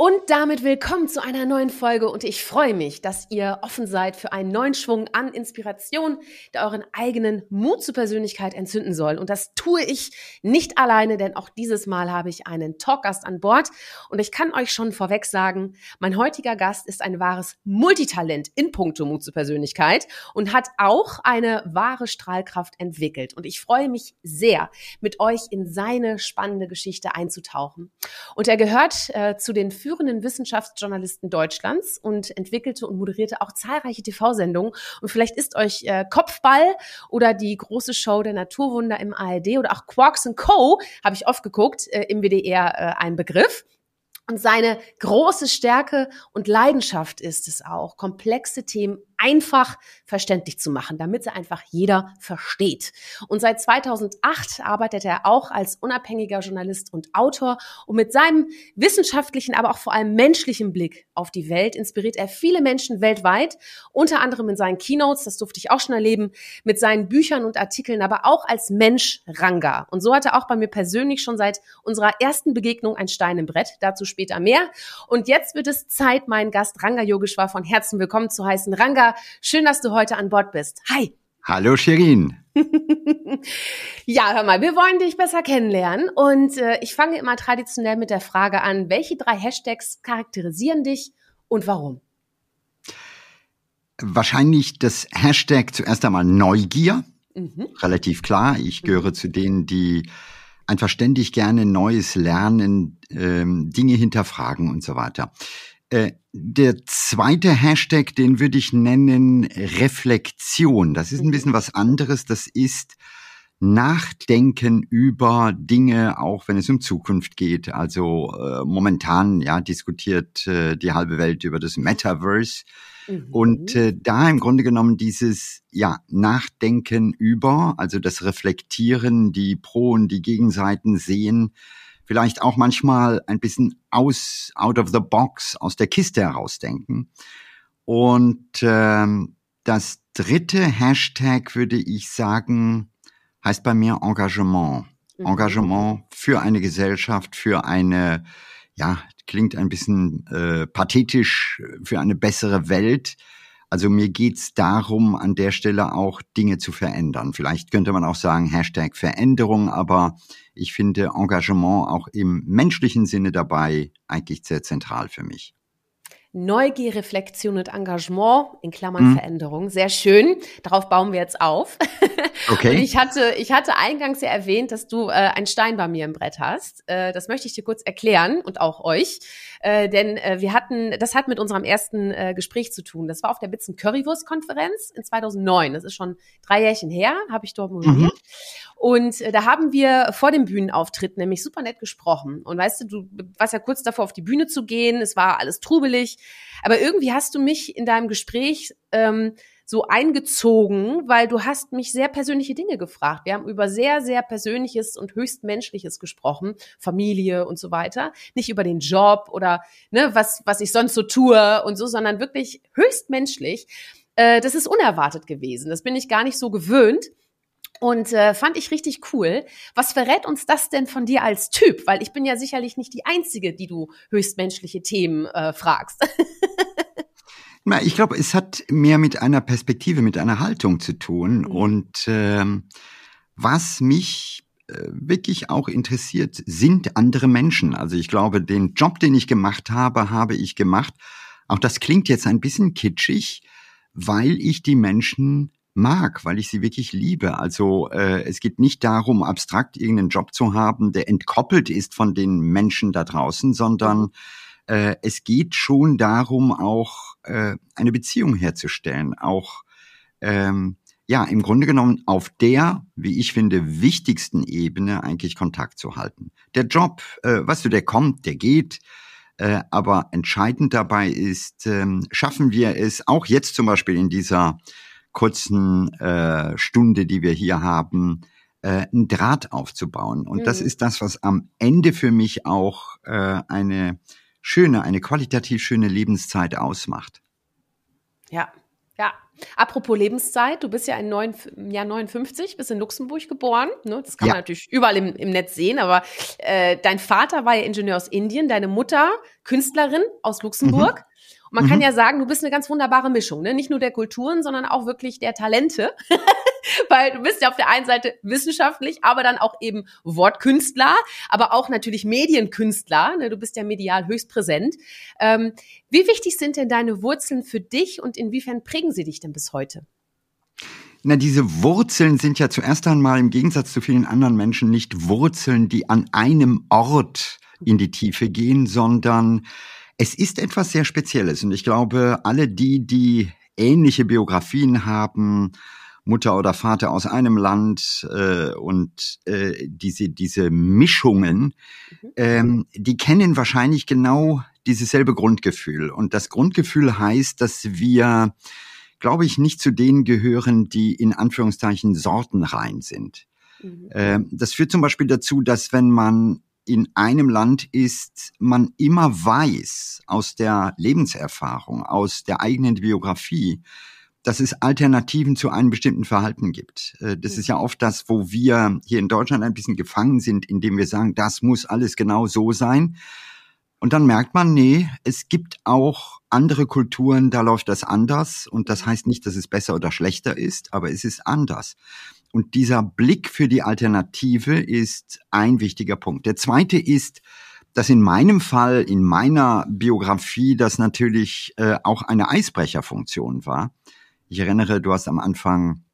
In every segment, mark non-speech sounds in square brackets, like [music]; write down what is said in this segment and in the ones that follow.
Und damit willkommen zu einer neuen Folge und ich freue mich, dass ihr offen seid für einen neuen Schwung an Inspiration, der euren eigenen Mut zur Persönlichkeit entzünden soll. Und das tue ich nicht alleine, denn auch dieses Mal habe ich einen Talkgast an Bord und ich kann euch schon vorweg sagen, mein heutiger Gast ist ein wahres Multitalent in puncto Mut zur Persönlichkeit und hat auch eine wahre Strahlkraft entwickelt. Und ich freue mich sehr, mit euch in seine spannende Geschichte einzutauchen. Und er gehört äh, zu den führenden Wissenschaftsjournalisten Deutschlands und entwickelte und moderierte auch zahlreiche TV-Sendungen. Und vielleicht ist euch äh, Kopfball oder die große Show der Naturwunder im ARD oder auch Quarks Co. habe ich oft geguckt äh, im WDR äh, ein Begriff. Und seine große Stärke und Leidenschaft ist es auch, komplexe Themen einfach verständlich zu machen, damit sie einfach jeder versteht. Und seit 2008 arbeitet er auch als unabhängiger Journalist und Autor und mit seinem wissenschaftlichen, aber auch vor allem menschlichen Blick auf die Welt inspiriert er viele Menschen weltweit, unter anderem in seinen Keynotes, das durfte ich auch schon erleben, mit seinen Büchern und Artikeln, aber auch als Mensch Ranga. Und so hat er auch bei mir persönlich schon seit unserer ersten Begegnung ein Stein im Brett, dazu später mehr. Und jetzt wird es Zeit, meinen Gast Ranga Yogeshwar von Herzen willkommen zu heißen. Ranga, schön, dass du heute an Bord bist. Hi. Hallo Shirin. [laughs] ja, hör mal, wir wollen dich besser kennenlernen und äh, ich fange immer traditionell mit der Frage an, welche drei Hashtags charakterisieren dich und warum? Wahrscheinlich das Hashtag zuerst einmal Neugier. Mhm. Relativ klar. Ich gehöre mhm. zu denen, die einfach ständig gerne Neues lernen, ähm, Dinge hinterfragen und so weiter. Äh, der zweite Hashtag, den würde ich nennen Reflexion. Das ist ein bisschen was anderes. Das ist Nachdenken über Dinge, auch wenn es um Zukunft geht. Also äh, momentan ja diskutiert äh, die halbe Welt über das Metaverse. Mhm. Und äh, da im Grunde genommen dieses ja Nachdenken über, also das Reflektieren, die Pro und die Gegenseiten sehen, vielleicht auch manchmal ein bisschen aus, out of the box, aus der Kiste herausdenken. Und ähm, das dritte Hashtag würde ich sagen, heißt bei mir Engagement. Mhm. Engagement für eine Gesellschaft, für eine, ja, klingt ein bisschen äh, pathetisch, für eine bessere Welt. Also mir geht's darum, an der Stelle auch Dinge zu verändern. Vielleicht könnte man auch sagen Hashtag Veränderung, aber ich finde Engagement auch im menschlichen Sinne dabei eigentlich sehr zentral für mich. Neugier, Reflexion und Engagement, in Klammern mhm. Veränderung. Sehr schön. Darauf bauen wir jetzt auf. [laughs] Okay. Und ich hatte, ich hatte eingangs ja erwähnt, dass du äh, ein Stein bei mir im Brett hast. Äh, das möchte ich dir kurz erklären und auch euch. Äh, denn äh, wir hatten, das hat mit unserem ersten äh, Gespräch zu tun. Das war auf der Bitzen Currywurst Konferenz in 2009. Das ist schon drei Jährchen her, habe ich dort moderiert. Mhm. Und äh, da haben wir vor dem Bühnenauftritt nämlich super nett gesprochen. Und weißt du, du warst ja kurz davor, auf die Bühne zu gehen. Es war alles trubelig. Aber irgendwie hast du mich in deinem Gespräch ähm, so eingezogen, weil du hast mich sehr persönliche Dinge gefragt. Wir haben über sehr, sehr Persönliches und höchst Menschliches gesprochen, Familie und so weiter. Nicht über den Job oder ne, was, was ich sonst so tue und so, sondern wirklich höchst menschlich. Äh, das ist unerwartet gewesen. Das bin ich gar nicht so gewöhnt. Und äh, fand ich richtig cool. Was verrät uns das denn von dir als Typ? Weil ich bin ja sicherlich nicht die Einzige, die du höchstmenschliche Themen äh, fragst. [laughs] Na, ich glaube, es hat mehr mit einer Perspektive, mit einer Haltung zu tun. Mhm. Und ähm, was mich äh, wirklich auch interessiert, sind andere Menschen. Also ich glaube, den Job, den ich gemacht habe, habe ich gemacht. Auch das klingt jetzt ein bisschen kitschig, weil ich die Menschen mag, weil ich sie wirklich liebe. Also äh, es geht nicht darum, abstrakt irgendeinen Job zu haben, der entkoppelt ist von den Menschen da draußen, sondern äh, es geht schon darum, auch äh, eine Beziehung herzustellen, auch ähm, ja im Grunde genommen auf der, wie ich finde, wichtigsten Ebene eigentlich Kontakt zu halten. Der Job, äh, weißt du, der kommt, der geht. Äh, aber entscheidend dabei ist, ähm, schaffen wir es auch jetzt zum Beispiel in dieser kurzen äh, Stunde, die wir hier haben, äh, einen Draht aufzubauen. Und mhm. das ist das, was am Ende für mich auch äh, eine schöne, eine qualitativ schöne Lebenszeit ausmacht. Ja, Ja, apropos Lebenszeit, du bist ja in neun, im Jahr 59, bist in Luxemburg geboren. Ne? Das kann ja. man natürlich überall im, im Netz sehen, aber äh, dein Vater war ja Ingenieur aus Indien, deine Mutter Künstlerin aus Luxemburg. Mhm. Und man mhm. kann ja sagen, du bist eine ganz wunderbare Mischung, ne? Nicht nur der Kulturen, sondern auch wirklich der Talente. [laughs] Weil du bist ja auf der einen Seite wissenschaftlich, aber dann auch eben Wortkünstler, aber auch natürlich Medienkünstler. Ne? Du bist ja medial höchst präsent. Ähm, wie wichtig sind denn deine Wurzeln für dich und inwiefern prägen sie dich denn bis heute? Na, diese Wurzeln sind ja zuerst einmal im Gegensatz zu vielen anderen Menschen nicht Wurzeln, die an einem Ort in die Tiefe gehen, sondern es ist etwas sehr Spezielles und ich glaube, alle die, die ähnliche Biografien haben, Mutter oder Vater aus einem Land äh, und äh, diese, diese Mischungen, mhm. ähm, die kennen wahrscheinlich genau dieses selbe Grundgefühl. Und das Grundgefühl heißt, dass wir, glaube ich, nicht zu denen gehören, die in Anführungszeichen sortenrein sind. Mhm. Ähm, das führt zum Beispiel dazu, dass wenn man in einem Land ist, man immer weiß aus der Lebenserfahrung, aus der eigenen Biografie, dass es Alternativen zu einem bestimmten Verhalten gibt. Äh, das ist ja oft das, wo wir hier in Deutschland ein bisschen gefangen sind, indem wir sagen, das muss alles genau so sein. Und dann merkt man, nee, es gibt auch andere Kulturen, da läuft das anders. Und das heißt nicht, dass es besser oder schlechter ist, aber es ist anders. Und dieser Blick für die Alternative ist ein wichtiger Punkt. Der zweite ist, dass in meinem Fall, in meiner Biografie, das natürlich äh, auch eine Eisbrecherfunktion war. Ich erinnere, du hast am Anfang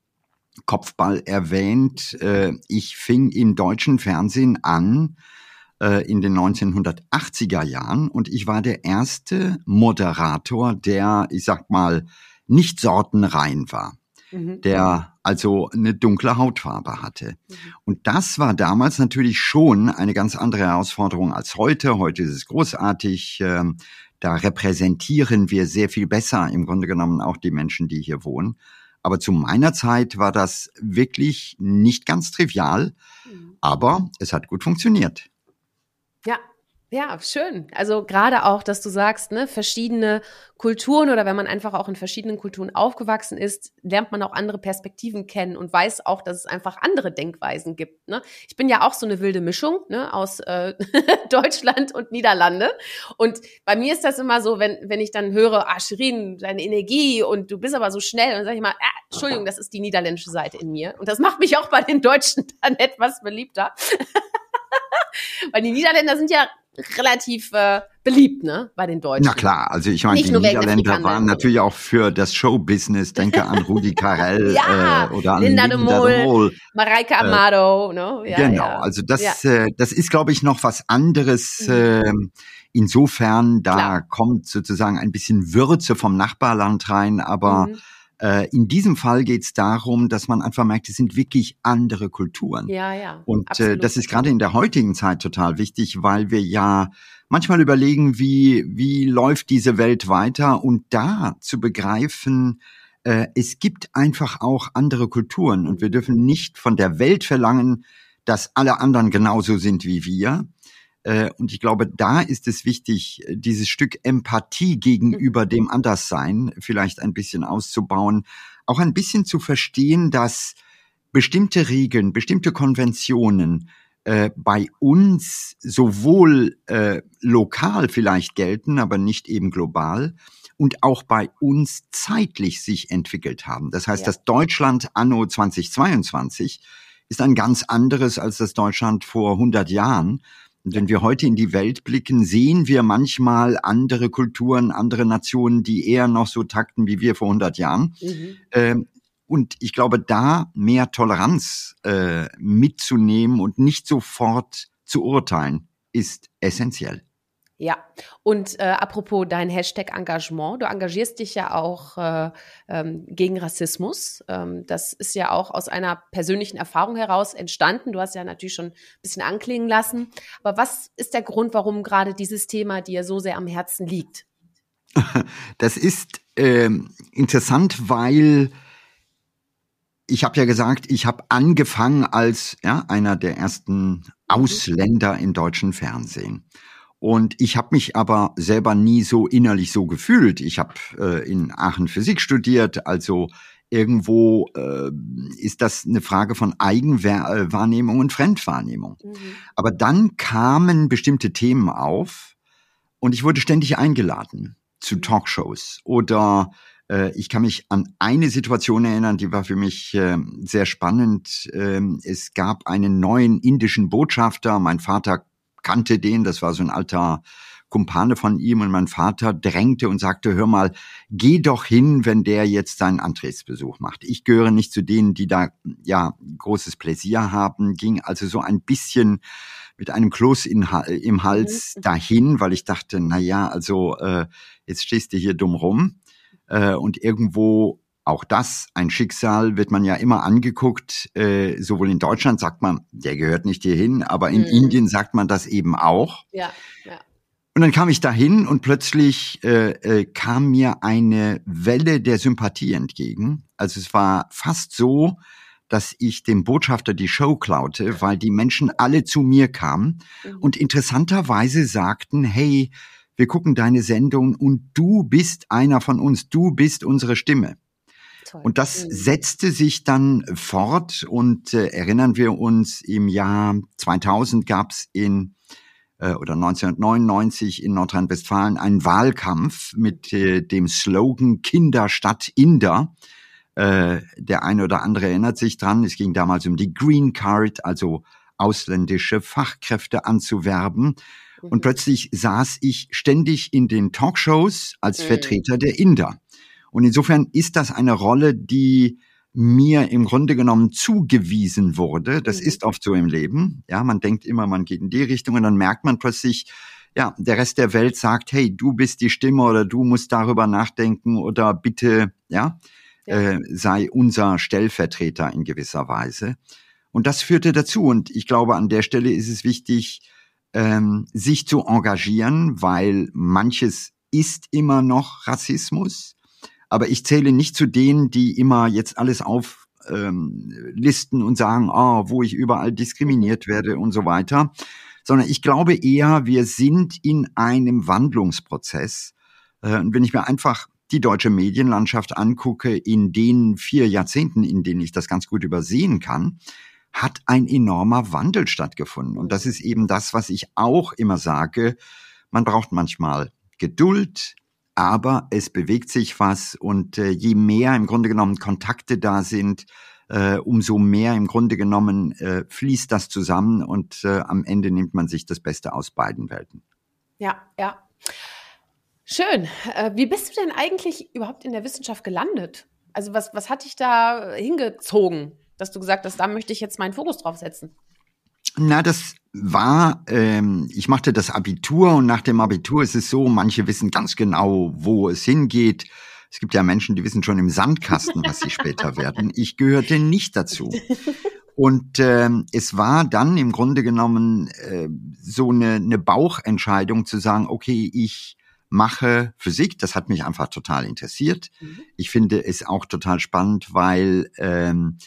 Kopfball erwähnt. Äh, ich fing im deutschen Fernsehen an äh, in den 1980er Jahren und ich war der erste Moderator, der, ich sag mal, nicht sortenrein war. Mhm. der also eine dunkle Hautfarbe hatte. Mhm. Und das war damals natürlich schon eine ganz andere Herausforderung als heute. Heute ist es großartig. Ähm, da repräsentieren wir sehr viel besser im Grunde genommen auch die Menschen, die hier wohnen. Aber zu meiner Zeit war das wirklich nicht ganz trivial, mhm. aber es hat gut funktioniert. Ja, ja, schön. Also gerade auch, dass du sagst, ne, verschiedene Kulturen oder wenn man einfach auch in verschiedenen Kulturen aufgewachsen ist, lernt man auch andere Perspektiven kennen und weiß auch, dass es einfach andere Denkweisen gibt. Ne? Ich bin ja auch so eine wilde Mischung ne, aus äh, [laughs] Deutschland und Niederlande. Und bei mir ist das immer so, wenn, wenn ich dann höre, ah, Shirin, deine Energie und du bist aber so schnell, dann sage ich mal, ah, Entschuldigung, das ist die niederländische Seite in mir. Und das macht mich auch bei den Deutschen [laughs] dann etwas beliebter. [laughs] [laughs] Weil die Niederländer sind ja relativ äh, beliebt, ne, bei den Deutschen. Na klar, also ich meine, die Niederländer waren natürlich auch für das Showbusiness, denke an Rudi Carell [laughs] ja, äh, oder an Linda, Linda de Mol, de Mol. Mareike äh, Amado, äh, ne? Ja, genau, ja. also das, äh, das ist, glaube ich, noch was anderes. Äh, insofern, da klar. kommt sozusagen ein bisschen Würze vom Nachbarland rein, aber mhm in diesem Fall geht es darum, dass man einfach merkt, es sind wirklich andere Kulturen. Ja, ja. Und äh, das ist gerade in der heutigen Zeit total wichtig, weil wir ja manchmal überlegen, wie, wie läuft diese Welt weiter und da zu begreifen, äh, es gibt einfach auch andere Kulturen und wir dürfen nicht von der Welt verlangen, dass alle anderen genauso sind wie wir, äh, und ich glaube, da ist es wichtig, dieses Stück Empathie gegenüber mhm. dem Anderssein vielleicht ein bisschen auszubauen, auch ein bisschen zu verstehen, dass bestimmte Regeln, bestimmte Konventionen äh, bei uns sowohl äh, lokal vielleicht gelten, aber nicht eben global und auch bei uns zeitlich sich entwickelt haben. Das heißt, ja. das Deutschland anno 2022 ist ein ganz anderes als das Deutschland vor 100 Jahren. Und wenn wir heute in die Welt blicken, sehen wir manchmal andere Kulturen, andere Nationen, die eher noch so takten wie wir vor 100 Jahren. Mhm. Ähm, und ich glaube, da mehr Toleranz äh, mitzunehmen und nicht sofort zu urteilen, ist essentiell. Ja, und äh, apropos dein Hashtag Engagement, du engagierst dich ja auch äh, ähm, gegen Rassismus. Ähm, das ist ja auch aus einer persönlichen Erfahrung heraus entstanden. Du hast ja natürlich schon ein bisschen anklingen lassen. Aber was ist der Grund, warum gerade dieses Thema dir so sehr am Herzen liegt? [laughs] Das ist ähm, interessant, weil ich habe ja gesagt, ich habe angefangen als ja, einer der ersten Ausländer im deutschen Fernsehen. Und ich habe mich aber selber nie so innerlich so gefühlt. Ich habe äh, in Aachen Physik studiert, also irgendwo äh, ist das eine Frage von Eigenwahrnehmung und Fremdwahrnehmung. Mhm. Aber dann kamen bestimmte Themen auf und ich wurde ständig eingeladen zu mhm. Talkshows oder äh, ich kann mich an eine Situation erinnern, die war für mich äh, sehr spannend. Ähm, es gab einen neuen indischen Botschafter. Mein Vater kannte den, das war so ein alter Kumpane von ihm und mein Vater drängte und sagte, hör mal, geh doch hin, wenn der jetzt seinen Antrittsbesuch macht. Ich gehöre nicht zu denen, die da ja großes Pläsier haben, ging also so ein bisschen mit einem Kloß in, im Hals mhm. dahin, weil ich dachte, na ja, also äh, jetzt stehst du hier dumm rum äh, und irgendwo auch das, ein Schicksal, wird man ja immer angeguckt. Äh, sowohl in Deutschland sagt man, der gehört nicht hierhin, aber in mhm. Indien sagt man das eben auch. Ja, ja. Und dann kam ich dahin und plötzlich äh, äh, kam mir eine Welle der Sympathie entgegen. Also es war fast so, dass ich dem Botschafter die Show klaute, weil die Menschen alle zu mir kamen mhm. und interessanterweise sagten, hey, wir gucken deine Sendung und du bist einer von uns, du bist unsere Stimme. Toll. Und das mhm. setzte sich dann fort und äh, erinnern wir uns, im Jahr 2000 gab es in äh, oder 1999 in Nordrhein-Westfalen einen Wahlkampf mit äh, dem Slogan Kinder statt Inder. Äh, der eine oder andere erinnert sich dran. Es ging damals um die Green Card, also ausländische Fachkräfte anzuwerben. Und mhm. plötzlich saß ich ständig in den Talkshows als mhm. Vertreter der Inder. Und insofern ist das eine Rolle, die mir im Grunde genommen zugewiesen wurde. Das mhm. ist oft so im Leben. Ja, man denkt immer, man geht in die Richtung und dann merkt man plötzlich, ja, der Rest der Welt sagt, hey, du bist die Stimme oder du musst darüber nachdenken oder bitte, ja, ja. Äh, sei unser Stellvertreter in gewisser Weise. Und das führte dazu. Und ich glaube, an der Stelle ist es wichtig, ähm, sich zu engagieren, weil manches ist immer noch Rassismus. Aber ich zähle nicht zu denen, die immer jetzt alles auf ähm, listen und sagen, oh, wo ich überall diskriminiert werde und so weiter, sondern ich glaube eher, wir sind in einem Wandlungsprozess. Äh, und wenn ich mir einfach die deutsche Medienlandschaft angucke, in den vier Jahrzehnten, in denen ich das ganz gut übersehen kann, hat ein enormer Wandel stattgefunden. Und das ist eben das, was ich auch immer sage. Man braucht manchmal Geduld, aber es bewegt sich was und äh, je mehr im Grunde genommen Kontakte da sind, äh, umso mehr im Grunde genommen äh, fließt das zusammen und äh, am Ende nimmt man sich das Beste aus beiden Welten. Ja, ja. Schön. Äh, wie bist du denn eigentlich überhaupt in der Wissenschaft gelandet? Also was, was hat dich da hingezogen, dass du gesagt hast, da möchte ich jetzt meinen Fokus drauf setzen? Na, das war, ähm, ich machte das Abitur und nach dem Abitur ist es so, manche wissen ganz genau, wo es hingeht. Es gibt ja Menschen, die wissen schon im Sandkasten, was sie später [laughs] werden. Ich gehörte nicht dazu. Und ähm, es war dann im Grunde genommen äh, so eine, eine Bauchentscheidung zu sagen, okay, ich mache Physik. Das hat mich einfach total interessiert. Mhm. Ich finde es auch total spannend, weil ähm,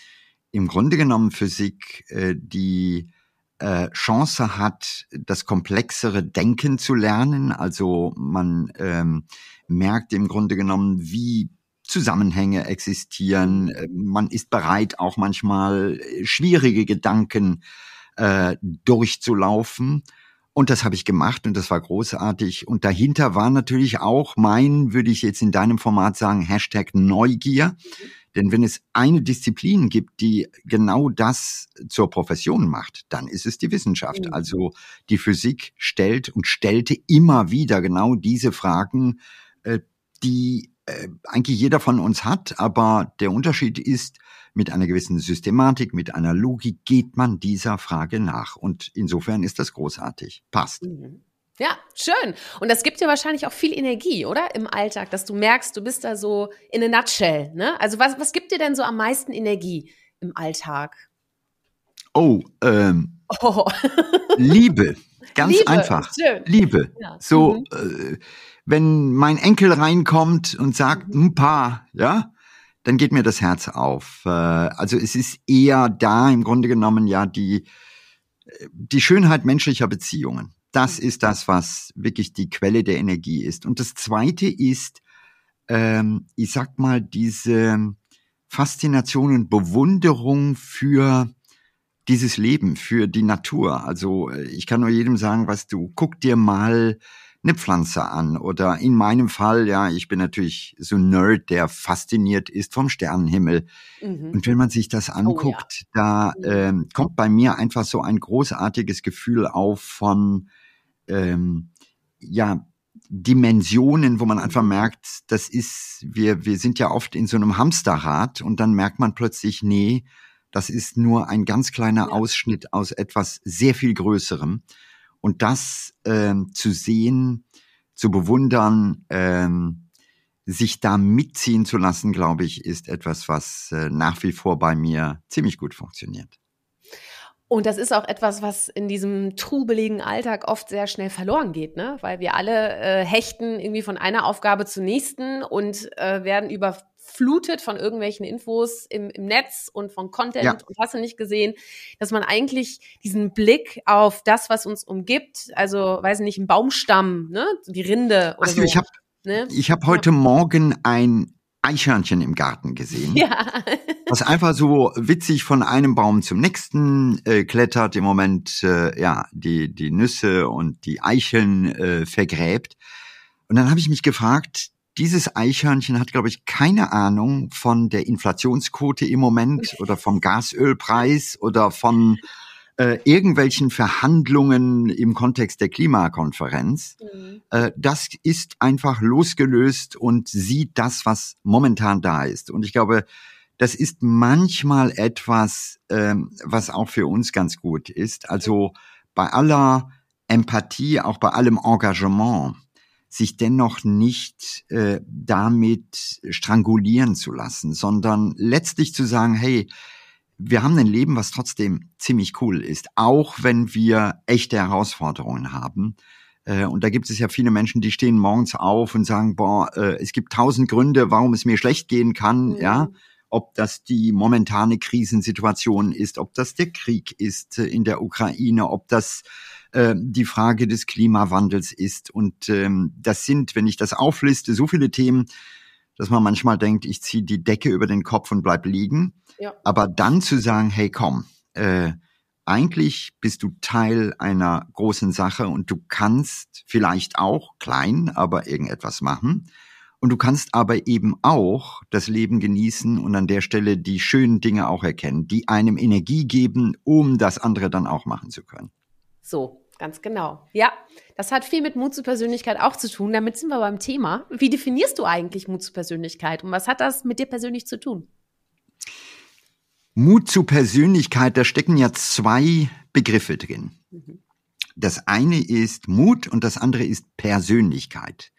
im Grunde genommen Physik äh, die äh, Chance hat, das komplexere Denken zu lernen. Also man ähm, merkt im Grunde genommen, wie Zusammenhänge existieren. Äh, man ist bereit, auch manchmal äh, schwierige Gedanken äh, durchzulaufen. Und das habe ich gemacht und das war großartig. Und dahinter war natürlich auch mein, würde ich jetzt in deinem Format sagen, Hashtag Neugier. Denn wenn es eine Disziplin gibt, die genau das zur Profession macht, dann ist es die Wissenschaft. Mhm. Also die Physik stellt und stellte immer wieder genau diese Fragen, äh, die äh, eigentlich jeder von uns hat. Aber der Unterschied ist, mit einer gewissen Systematik, mit einer Logik geht man dieser Frage nach. Und insofern ist das großartig. Passt. Mhm. Ja, schön. Und das gibt dir wahrscheinlich auch viel Energie, oder? Im Alltag, dass du merkst, du bist da so in a nutshell. Ne? Also was, was gibt dir denn so am meisten Energie im Alltag? Oh, ähm, oh. [laughs] Liebe. Ganz Liebe. einfach. Schön. Liebe. Ja. So, mhm. äh, wenn mein Enkel reinkommt und sagt, mhm. ein paar, ja, dann geht mir das Herz auf. Äh, also es ist eher da im Grunde genommen ja die, äh, die Schönheit menschlicher Beziehungen das ist das, was wirklich die Quelle der Energie ist. Und das Zweite ist, ähm, ich sag mal, diese Faszination und Bewunderung für dieses Leben, für die Natur. Also äh, ich kann nur jedem sagen, was du, guck dir mal eine Pflanze an oder in meinem Fall, ja, ich bin natürlich so ein Nerd, der fasziniert ist vom Sternenhimmel. Mhm. Und wenn man sich das anguckt, oh, ja. da mhm. ähm, kommt bei mir einfach so ein großartiges Gefühl auf von, ähm, ja, Dimensionen, wo man einfach mhm. merkt, das ist, wir, wir sind ja oft in so einem Hamsterrad und dann merkt man plötzlich, nee, das ist nur ein ganz kleiner. Ausschnitt aus etwas sehr viel Größerem. Und das ähm, zu sehen, zu bewundern, ähm, sich da mitziehen zu lassen, glaube ich, ist etwas, was äh, nach wie vor bei mir ziemlich gut funktioniert. Und das ist auch etwas, was in diesem trubeligen Alltag oft sehr schnell verloren geht, ne? Weil wir alle äh, hechten irgendwie von einer Aufgabe zur nächsten und äh, werden überflutet von irgendwelchen Infos im, im Netz und von Content ja. und hast du nicht gesehen, dass man eigentlich diesen Blick auf das, was uns umgibt, also weiß nicht, ein Baumstamm, ne, die Rinde oder also, so. Ich habe ne? ich hab heute ja. Morgen ein Eichhörnchen im Garten gesehen. Ja. was einfach so witzig von einem Baum zum nächsten äh, klettert, im Moment äh, ja die, die Nüsse und die Eicheln äh, vergräbt. Und dann habe ich mich gefragt, dieses Eichhörnchen hat, glaube ich, keine Ahnung von der Inflationsquote im Moment oder vom Gasölpreis oder von äh, irgendwelchen Verhandlungen im Kontext der Klimakonferenz. Mhm. Äh, das ist einfach losgelöst und sieht das, was momentan da ist. Und ich glaube, das ist manchmal etwas, ähm, was auch für uns ganz gut ist. Also bei aller Empathie, auch bei allem Engagement, sich dennoch nicht äh, damit strangulieren zu lassen, sondern letztlich zu sagen, hey, wir haben ein Leben, was trotzdem ziemlich cool ist, auch wenn wir echte Herausforderungen haben. Äh, und da gibt es ja viele Menschen, die stehen morgens auf und sagen, boah, äh, es gibt tausend Gründe, warum es mir schlecht gehen kann, mhm. ja. Ob das die momentane Krisensituation ist, ob das der Krieg ist äh, in der Ukraine, ob das die Frage des Klimawandels ist. Und ähm, das sind, wenn ich das aufliste, so viele Themen, dass man manchmal denkt, ich ziehe die Decke über den Kopf und bleib liegen. Ja. Aber dann zu sagen, hey komm, äh, eigentlich bist du Teil einer großen Sache und du kannst vielleicht auch klein, aber irgendetwas machen. Und du kannst aber eben auch das Leben genießen und an der Stelle die schönen Dinge auch erkennen, die einem Energie geben, um das andere dann auch machen zu können. So, Ganz genau. Ja, das hat viel mit Mut zur Persönlichkeit auch zu tun. Damit sind wir beim Thema. Wie definierst du eigentlich Mut zur Persönlichkeit und was hat das mit dir persönlich zu tun? Mut zur Persönlichkeit, da stecken ja zwei Begriffe drin. Mhm. Das eine ist Mut und das andere ist Persönlichkeit.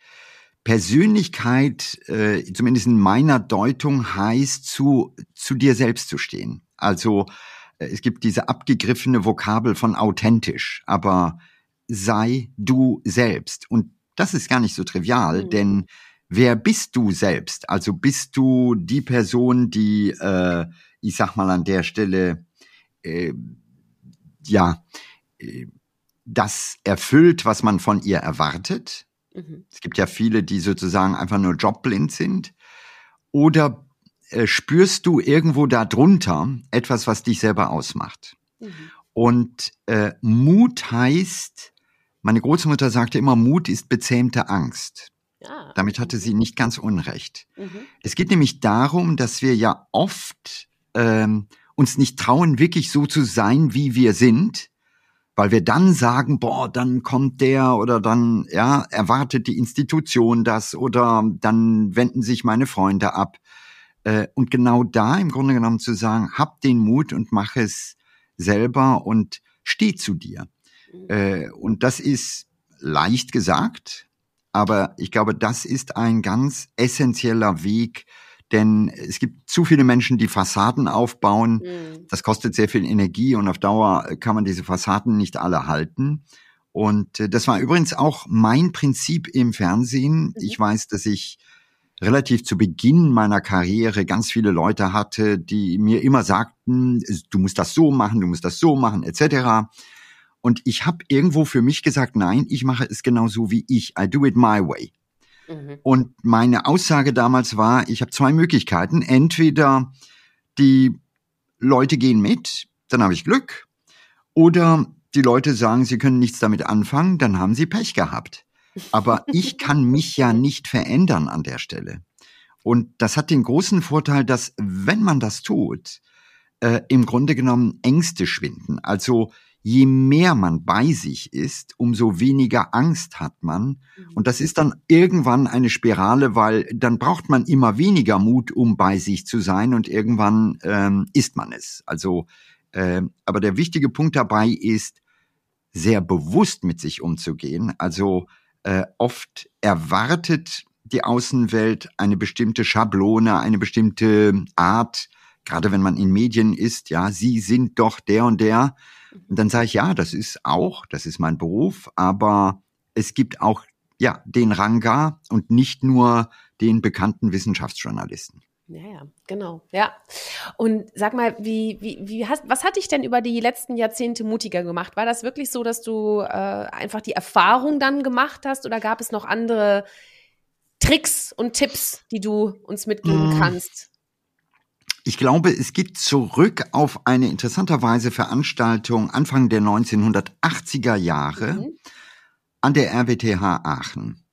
Persönlichkeit, äh, zumindest in meiner Deutung, heißt zu, zu dir selbst zu stehen. Also es gibt diese abgegriffene Vokabel von authentisch, aber sei du selbst. Und das ist gar nicht so trivial, mhm. denn wer bist du selbst? Also bist du die Person, die, äh, ich sag mal an der Stelle, äh, ja, äh, das erfüllt, was man von ihr erwartet? Mhm. Es gibt ja viele, die sozusagen einfach nur jobblind sind. Oder äh, spürst du irgendwo darunter etwas, was dich selber ausmacht. Mhm. Und äh, Mut heißt, meine Großmutter sagte immer, Mut ist bezähmte Angst. Ja. Damit hatte sie nicht ganz unrecht. Mhm. Es geht nämlich darum, dass wir ja oft ähm, uns nicht trauen, wirklich so zu sein, wie wir sind, weil wir dann sagen, boah, dann kommt der oder dann ja erwartet die Institution das oder dann wenden sich meine Freunde ab. Äh, und genau da im Grunde genommen zu sagen, hab den Mut und mach es selber und steh zu dir. Mhm. Äh, und das ist leicht gesagt, aber ich glaube, das ist ein ganz essentieller Weg, denn es gibt zu viele Menschen, die Fassaden aufbauen. Mhm. Das kostet sehr viel Energie und auf Dauer kann man diese Fassaden nicht alle halten. Und äh, das war übrigens auch mein Prinzip im Fernsehen. Mhm. Ich weiß, dass ich relativ zu Beginn meiner Karriere ganz viele Leute hatte, die mir immer sagten, du musst das so machen, du musst das so machen, etc. Und ich habe irgendwo für mich gesagt, nein, ich mache es genauso wie ich. I do it my way. Mhm. Und meine Aussage damals war, ich habe zwei Möglichkeiten. Entweder die Leute gehen mit, dann habe ich Glück. Oder die Leute sagen, sie können nichts damit anfangen, dann haben sie Pech gehabt. Aber ich kann mich ja nicht verändern an der Stelle. Und das hat den großen Vorteil, dass wenn man das tut, äh, im Grunde genommen Ängste schwinden. Also je mehr man bei sich ist, umso weniger Angst hat man. Mhm. Und das ist dann irgendwann eine Spirale, weil dann braucht man immer weniger Mut, um bei sich zu sein und irgendwann ähm, ist man es. Also, äh, aber der wichtige Punkt dabei ist, sehr bewusst mit sich umzugehen. Also äh, oft erwartet die Außenwelt eine bestimmte Schablone, eine bestimmte Art, gerade wenn man in Medien ist, ja, Sie sind doch der und der. Und dann sage ich, ja, das ist auch, das ist mein Beruf, aber es gibt auch, ja, den Ranga und nicht nur den bekannten Wissenschaftsjournalisten. Ja, ja, genau. Ja. Und sag mal, wie, wie, wie hast, was hat dich denn über die letzten Jahrzehnte mutiger gemacht? War das wirklich so, dass du äh, einfach die Erfahrung dann gemacht hast oder gab es noch andere Tricks und Tipps, die du uns mitgeben mmh. kannst? Ich glaube, es geht zurück auf eine interessanterweise Veranstaltung Anfang der 1980er Jahre mhm. an der RWTH Aachen.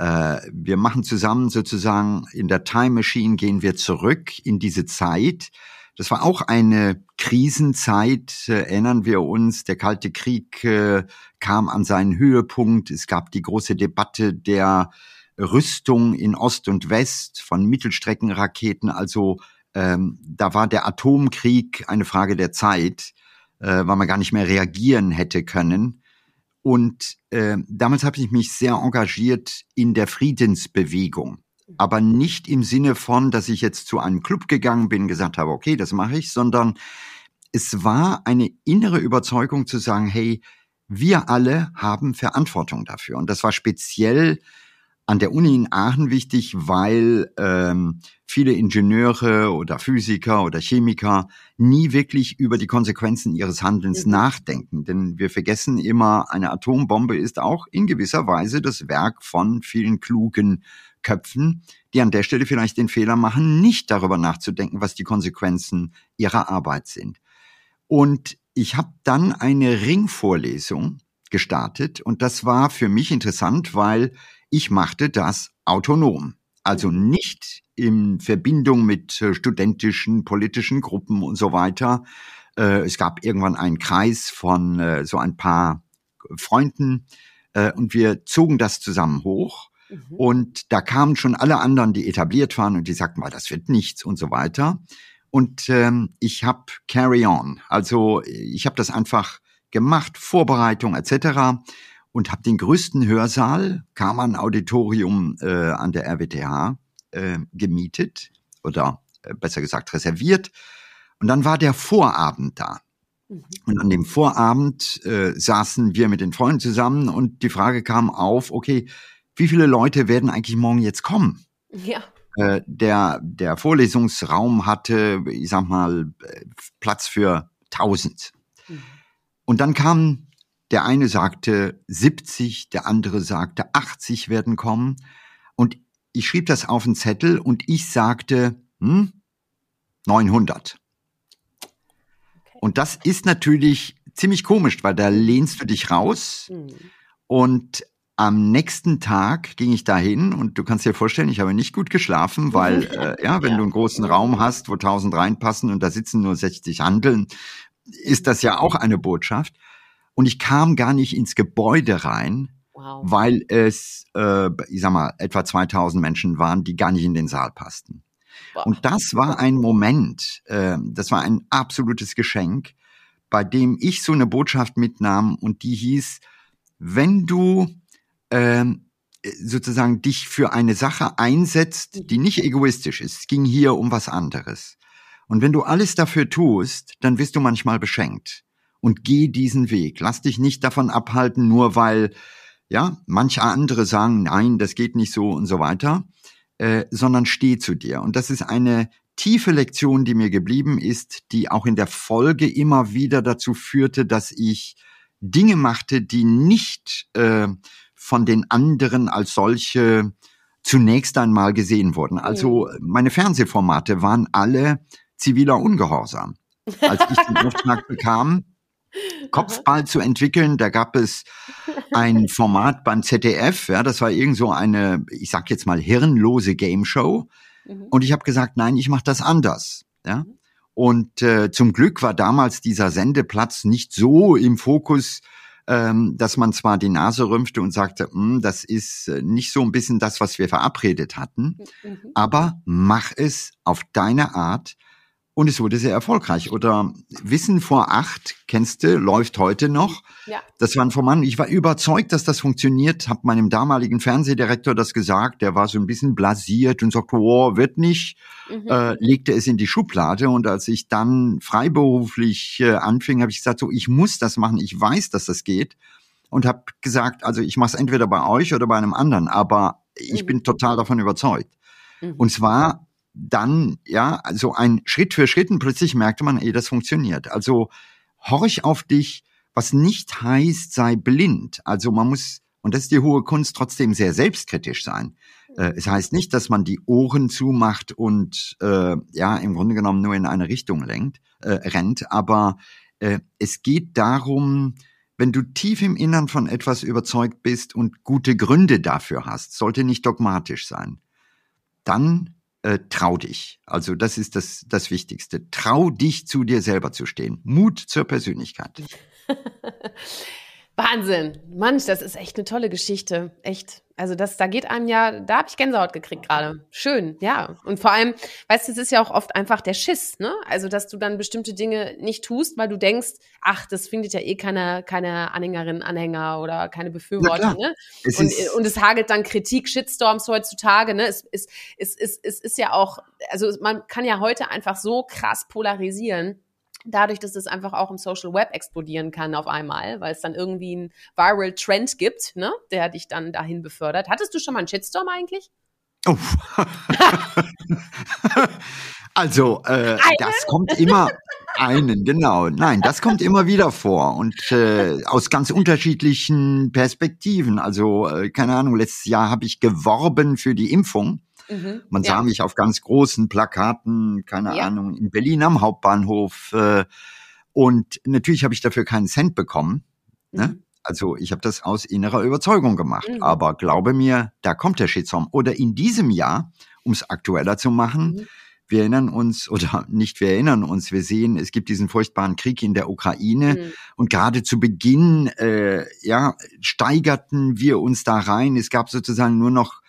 Äh, wir machen zusammen sozusagen in der Time Machine gehen wir zurück in diese Zeit. Das war auch eine Krisenzeit, äh, erinnern wir uns. Der Kalte Krieg äh, kam an seinen Höhepunkt. Es gab die große Debatte der Rüstung in Ost und West von Mittelstreckenraketen. Also ähm, da war der Atomkrieg eine Frage der Zeit, äh, weil man gar nicht mehr reagieren hätte können. Und äh, damals habe ich mich sehr engagiert in der Friedensbewegung. Aber nicht im Sinne von, dass ich jetzt zu einem Club gegangen bin, gesagt habe, okay, das mache ich, sondern es war eine innere Überzeugung zu sagen, hey, wir alle haben Verantwortung dafür. Und das war speziell an der Uni in Aachen wichtig, weil ähm, viele Ingenieure oder Physiker oder Chemiker nie wirklich über die Konsequenzen ihres Handelns mhm. nachdenken. Denn wir vergessen immer, eine Atombombe ist auch in gewisser Weise das Werk von vielen klugen Köpfen, die an der Stelle vielleicht den Fehler machen, nicht darüber nachzudenken, was die Konsequenzen ihrer Arbeit sind. Und ich habe dann eine Ringvorlesung gestartet und das war für mich interessant, weil ich machte das autonom. Also nicht in Verbindung mit äh, studentischen, politischen Gruppen und so weiter. Äh, es gab irgendwann einen Kreis von äh, so ein paar Freunden und wir zogen das zusammen hoch. Mhm. Und da kamen schon alle anderen, die etabliert waren und die sagten mal, das wird nichts und so weiter. Und ähm, ich habe Carry On. Also ich habe das einfach gemacht, Vorbereitung etc und habe den größten Hörsaal, Kammern Auditorium äh, an der RWTH, äh, gemietet oder äh, besser gesagt reserviert. Und dann war der Vorabend da. Mhm. Und an dem Vorabend äh, saßen wir mit den Freunden zusammen und die Frage kam auf, okay, wie viele Leute werden eigentlich morgen jetzt kommen? Ja. Äh, der, der Vorlesungsraum hatte, ich sag mal, äh, Platz für tausend. Mhm. Und dann kamen der eine sagte 70, der andere sagte 80 werden kommen. Und ich schrieb das auf einen Zettel und ich sagte, hm, 900. Okay. Und das ist natürlich ziemlich komisch, weil da lehnst du dich raus. Mhm. Und am nächsten Tag ging ich dahin und du kannst dir vorstellen, ich habe nicht gut geschlafen, weil [laughs] äh, ja, wenn ja. du einen großen Raum hast, wo 1000 reinpassen und da sitzen nur 60 Handeln, ist das ja auch eine Botschaft. Und ich kam gar nicht ins Gebäude rein, wow. weil es, äh, ich sag mal, etwa 2000 Menschen waren, die gar nicht in den Saal passten. Wow. Und das war ein Moment, äh, das war ein absolutes Geschenk, bei dem ich so eine Botschaft mitnahm und die hieß, wenn du äh, sozusagen dich für eine Sache einsetzt, die mhm. nicht egoistisch ist, es ging hier um was anderes. Und wenn du alles dafür tust, dann wirst du manchmal beschenkt und geh diesen Weg. Lass dich nicht davon abhalten, nur weil, ja, manche andere sagen, nein, das geht nicht so und so weiter, äh, sondern steh zu dir. Und das ist eine tiefe Lektion, die mir geblieben ist, die auch in der Folge immer wieder dazu führte, dass ich Dinge machte, die nicht äh, von den anderen als solche zunächst einmal gesehen wurden. Also meine Fernsehformate waren alle ziviler Ungehorsam. Als ich den Auftrag bekam, Kopfball zu entwickeln, da gab es ein [laughs] Format beim ZDF, ja, das war irgend so eine, ich sag jetzt mal hirnlose Game Show. Mhm. Und ich habe gesagt, nein, ich mache das anders. Ja. Mhm. Und äh, zum Glück war damals dieser Sendeplatz nicht so im Fokus, ähm, dass man zwar die Nase rümpfte und sagte, hm, das ist äh, nicht so ein bisschen das, was wir verabredet hatten, mhm. aber mach es auf deine Art und es wurde sehr erfolgreich. Oder Wissen vor acht, kennst du, läuft heute noch. Ja. Das war ein Format. Ich war überzeugt, dass das funktioniert. Hab meinem damaligen Fernsehdirektor das gesagt. Der war so ein bisschen blasiert und sagte, oh, wird nicht. Mhm. Äh, legte es in die Schublade. Und als ich dann freiberuflich äh, anfing, habe ich gesagt, so, ich muss das machen. Ich weiß, dass das geht. Und habe gesagt, also ich mache es entweder bei euch oder bei einem anderen. Aber ich mhm. bin total davon überzeugt. Mhm. Und zwar dann, ja, also ein Schritt für Schritt und plötzlich merkte man, ey, das funktioniert. Also horch auf dich, was nicht heißt, sei blind. Also man muss, und das ist die hohe Kunst, trotzdem sehr selbstkritisch sein. Äh, es heißt nicht, dass man die Ohren zumacht und äh, ja, im Grunde genommen nur in eine Richtung lenkt, äh, rennt, aber äh, es geht darum, wenn du tief im Innern von etwas überzeugt bist und gute Gründe dafür hast, sollte nicht dogmatisch sein, dann äh, trau dich. Also das ist das, das Wichtigste. Trau dich zu dir selber zu stehen. Mut zur Persönlichkeit. [laughs] Wahnsinn. Manch, das ist echt eine tolle Geschichte. Echt. Also das, da geht einem ja, da habe ich Gänsehaut gekriegt gerade. Schön, ja. Und vor allem, weißt du, es ist ja auch oft einfach der Schiss, ne? Also, dass du dann bestimmte Dinge nicht tust, weil du denkst, ach, das findet ja eh keine, keine Anhängerin, Anhänger oder keine Befürworter, ne? Es und, und es hagelt dann Kritik, Shitstorms heutzutage, ne? Es, es, es, es, es ist ja auch, also man kann ja heute einfach so krass polarisieren dadurch, dass es einfach auch im Social Web explodieren kann auf einmal, weil es dann irgendwie einen Viral Trend gibt, ne, der dich dann dahin befördert. Hattest du schon mal einen Shitstorm eigentlich? Oh. [laughs] also, äh, das kommt immer einen, genau. Nein, das kommt immer wieder vor und äh, aus ganz unterschiedlichen Perspektiven. Also, äh, keine Ahnung, letztes Jahr habe ich geworben für die Impfung Mhm, Man ja. sah mich auf ganz großen Plakaten, keine ja. Ahnung, in Berlin am Hauptbahnhof. Äh, und natürlich habe ich dafür keinen Cent bekommen. Ne? Mhm. Also ich habe das aus innerer Überzeugung gemacht. Mhm. Aber glaube mir, da kommt der Shitstorm. Oder in diesem Jahr, um es aktueller zu machen, mhm. wir erinnern uns, oder nicht wir erinnern uns, wir sehen, es gibt diesen furchtbaren Krieg in der Ukraine. Mhm. Und gerade zu Beginn, äh, ja, steigerten wir uns da rein. Es gab sozusagen nur noch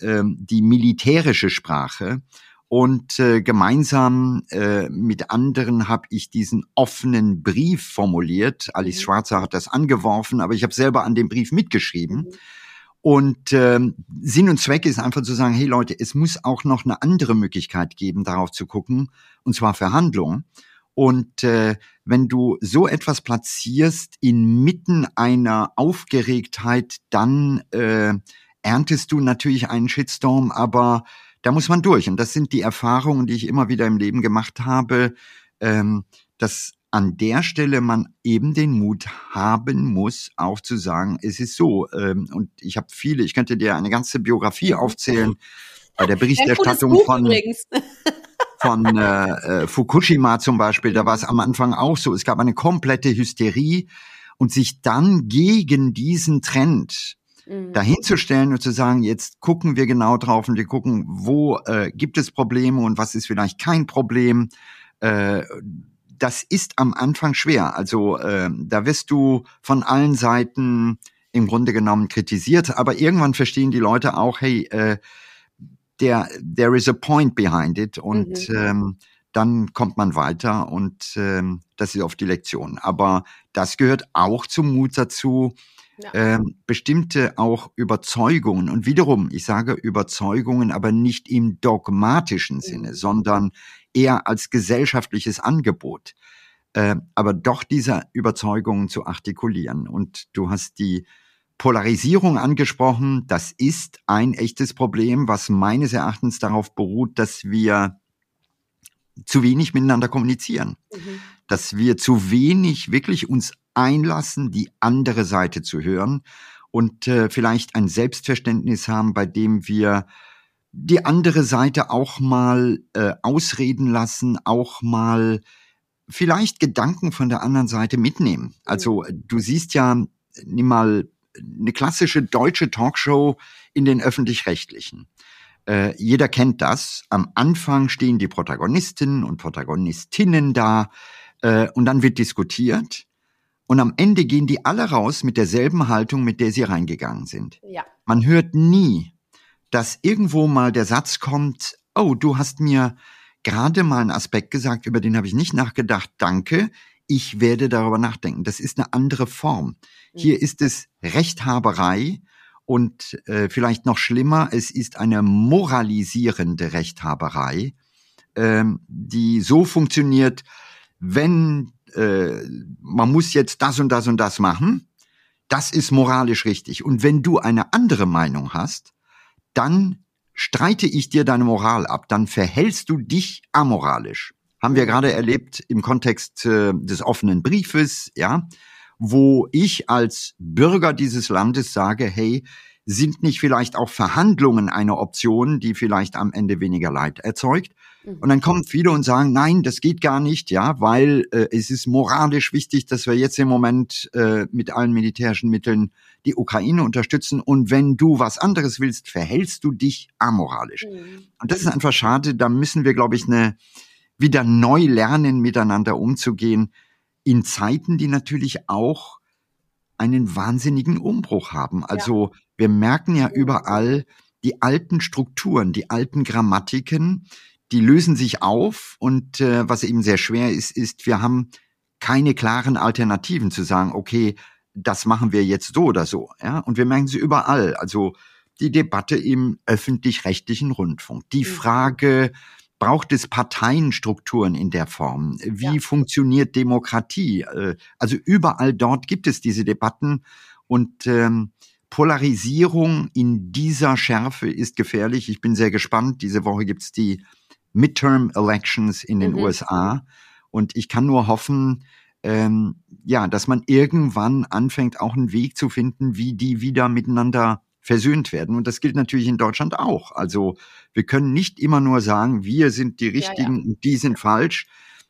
die militärische Sprache. Und äh, gemeinsam äh, mit anderen habe ich diesen offenen Brief formuliert. Alice mhm. Schwarzer hat das angeworfen, aber ich habe selber an dem Brief mitgeschrieben. Mhm. Und ähm, Sinn und Zweck ist einfach zu sagen, hey Leute, es muss auch noch eine andere Möglichkeit geben, darauf zu gucken, und zwar Verhandlungen. Und äh, wenn du so etwas platzierst inmitten einer Aufgeregtheit, dann äh, erntest du natürlich einen Shitstorm, aber da muss man durch. Und das sind die Erfahrungen, die ich immer wieder im Leben gemacht habe, ähm, dass an der Stelle man eben den Mut haben muss, auch zu sagen, es ist so. Ähm, und ich habe viele, ich könnte dir eine ganze Biografie aufzählen bei der Berichterstattung von, [laughs] von äh, äh, Fukushima zum Beispiel. Da war es am Anfang auch so. Es gab eine komplette Hysterie und sich dann gegen diesen Trend mhm. dahinzustellen und zu sagen, jetzt gucken wir genau drauf und wir gucken, wo äh, gibt es Probleme und was ist vielleicht kein Problem. Äh, das ist am Anfang schwer. Also äh, da wirst du von allen Seiten im Grunde genommen kritisiert, aber irgendwann verstehen die Leute auch, hey, äh, there, there is a point behind it und mhm. ähm, dann kommt man weiter und ähm, das ist oft die Lektion. Aber das gehört auch zum Mut dazu, ja. ähm, bestimmte auch Überzeugungen und wiederum, ich sage Überzeugungen, aber nicht im dogmatischen Sinne, mhm. sondern eher als gesellschaftliches Angebot, äh, aber doch diese Überzeugungen zu artikulieren. Und du hast die Polarisierung angesprochen. Das ist ein echtes Problem, was meines Erachtens darauf beruht, dass wir zu wenig miteinander kommunizieren, mhm. dass wir zu wenig wirklich uns einlassen, die andere Seite zu hören und äh, vielleicht ein Selbstverständnis haben, bei dem wir die andere Seite auch mal äh, ausreden lassen, auch mal vielleicht Gedanken von der anderen Seite mitnehmen. Also du siehst ja, nimm mal eine klassische deutsche Talkshow in den öffentlich-rechtlichen. Äh, jeder kennt das. Am Anfang stehen die Protagonistinnen und Protagonistinnen da äh, und dann wird diskutiert. Und am Ende gehen die alle raus mit derselben Haltung, mit der sie reingegangen sind. Ja. Man hört nie, dass irgendwo mal der Satz kommt, oh, du hast mir gerade mal einen Aspekt gesagt, über den habe ich nicht nachgedacht, danke, ich werde darüber nachdenken. Das ist eine andere Form. Hier mhm. ist es Rechthaberei und äh, vielleicht noch schlimmer, es ist eine moralisierende Rechthaberei, ähm, die so funktioniert, wenn äh, man muss jetzt das und das und das machen, das ist moralisch richtig. Und wenn du eine andere Meinung hast, dann streite ich dir deine Moral ab, dann verhältst du dich amoralisch. Haben wir gerade erlebt im Kontext äh, des offenen Briefes, ja wo ich als Bürger dieses Landes sage, hey, sind nicht vielleicht auch Verhandlungen eine Option, die vielleicht am Ende weniger Leid erzeugt? Mhm. Und dann kommen viele und sagen, nein, das geht gar nicht, ja, weil äh, es ist moralisch wichtig, dass wir jetzt im Moment äh, mit allen militärischen Mitteln die Ukraine unterstützen. Und wenn du was anderes willst, verhältst du dich amoralisch. Mhm. Und das ist einfach schade. Da müssen wir, glaube ich, eine wieder neu lernen, miteinander umzugehen in Zeiten, die natürlich auch einen wahnsinnigen Umbruch haben. Also ja. wir merken ja überall die alten Strukturen, die alten Grammatiken, die lösen sich auf und äh, was eben sehr schwer ist, ist, wir haben keine klaren Alternativen zu sagen, okay, das machen wir jetzt so oder so. Ja? Und wir merken sie überall. Also die Debatte im öffentlich-rechtlichen Rundfunk, die mhm. Frage braucht es Parteienstrukturen in der Form? Wie ja. funktioniert Demokratie? Äh, also überall dort gibt es diese Debatten und ähm, Polarisierung in dieser Schärfe ist gefährlich. Ich bin sehr gespannt. Diese Woche gibt's die Midterm Elections in den mhm. USA und ich kann nur hoffen, ähm, ja, dass man irgendwann anfängt, auch einen Weg zu finden, wie die wieder miteinander versöhnt werden. Und das gilt natürlich in Deutschland auch. Also wir können nicht immer nur sagen, wir sind die Richtigen ja, ja. und die sind falsch.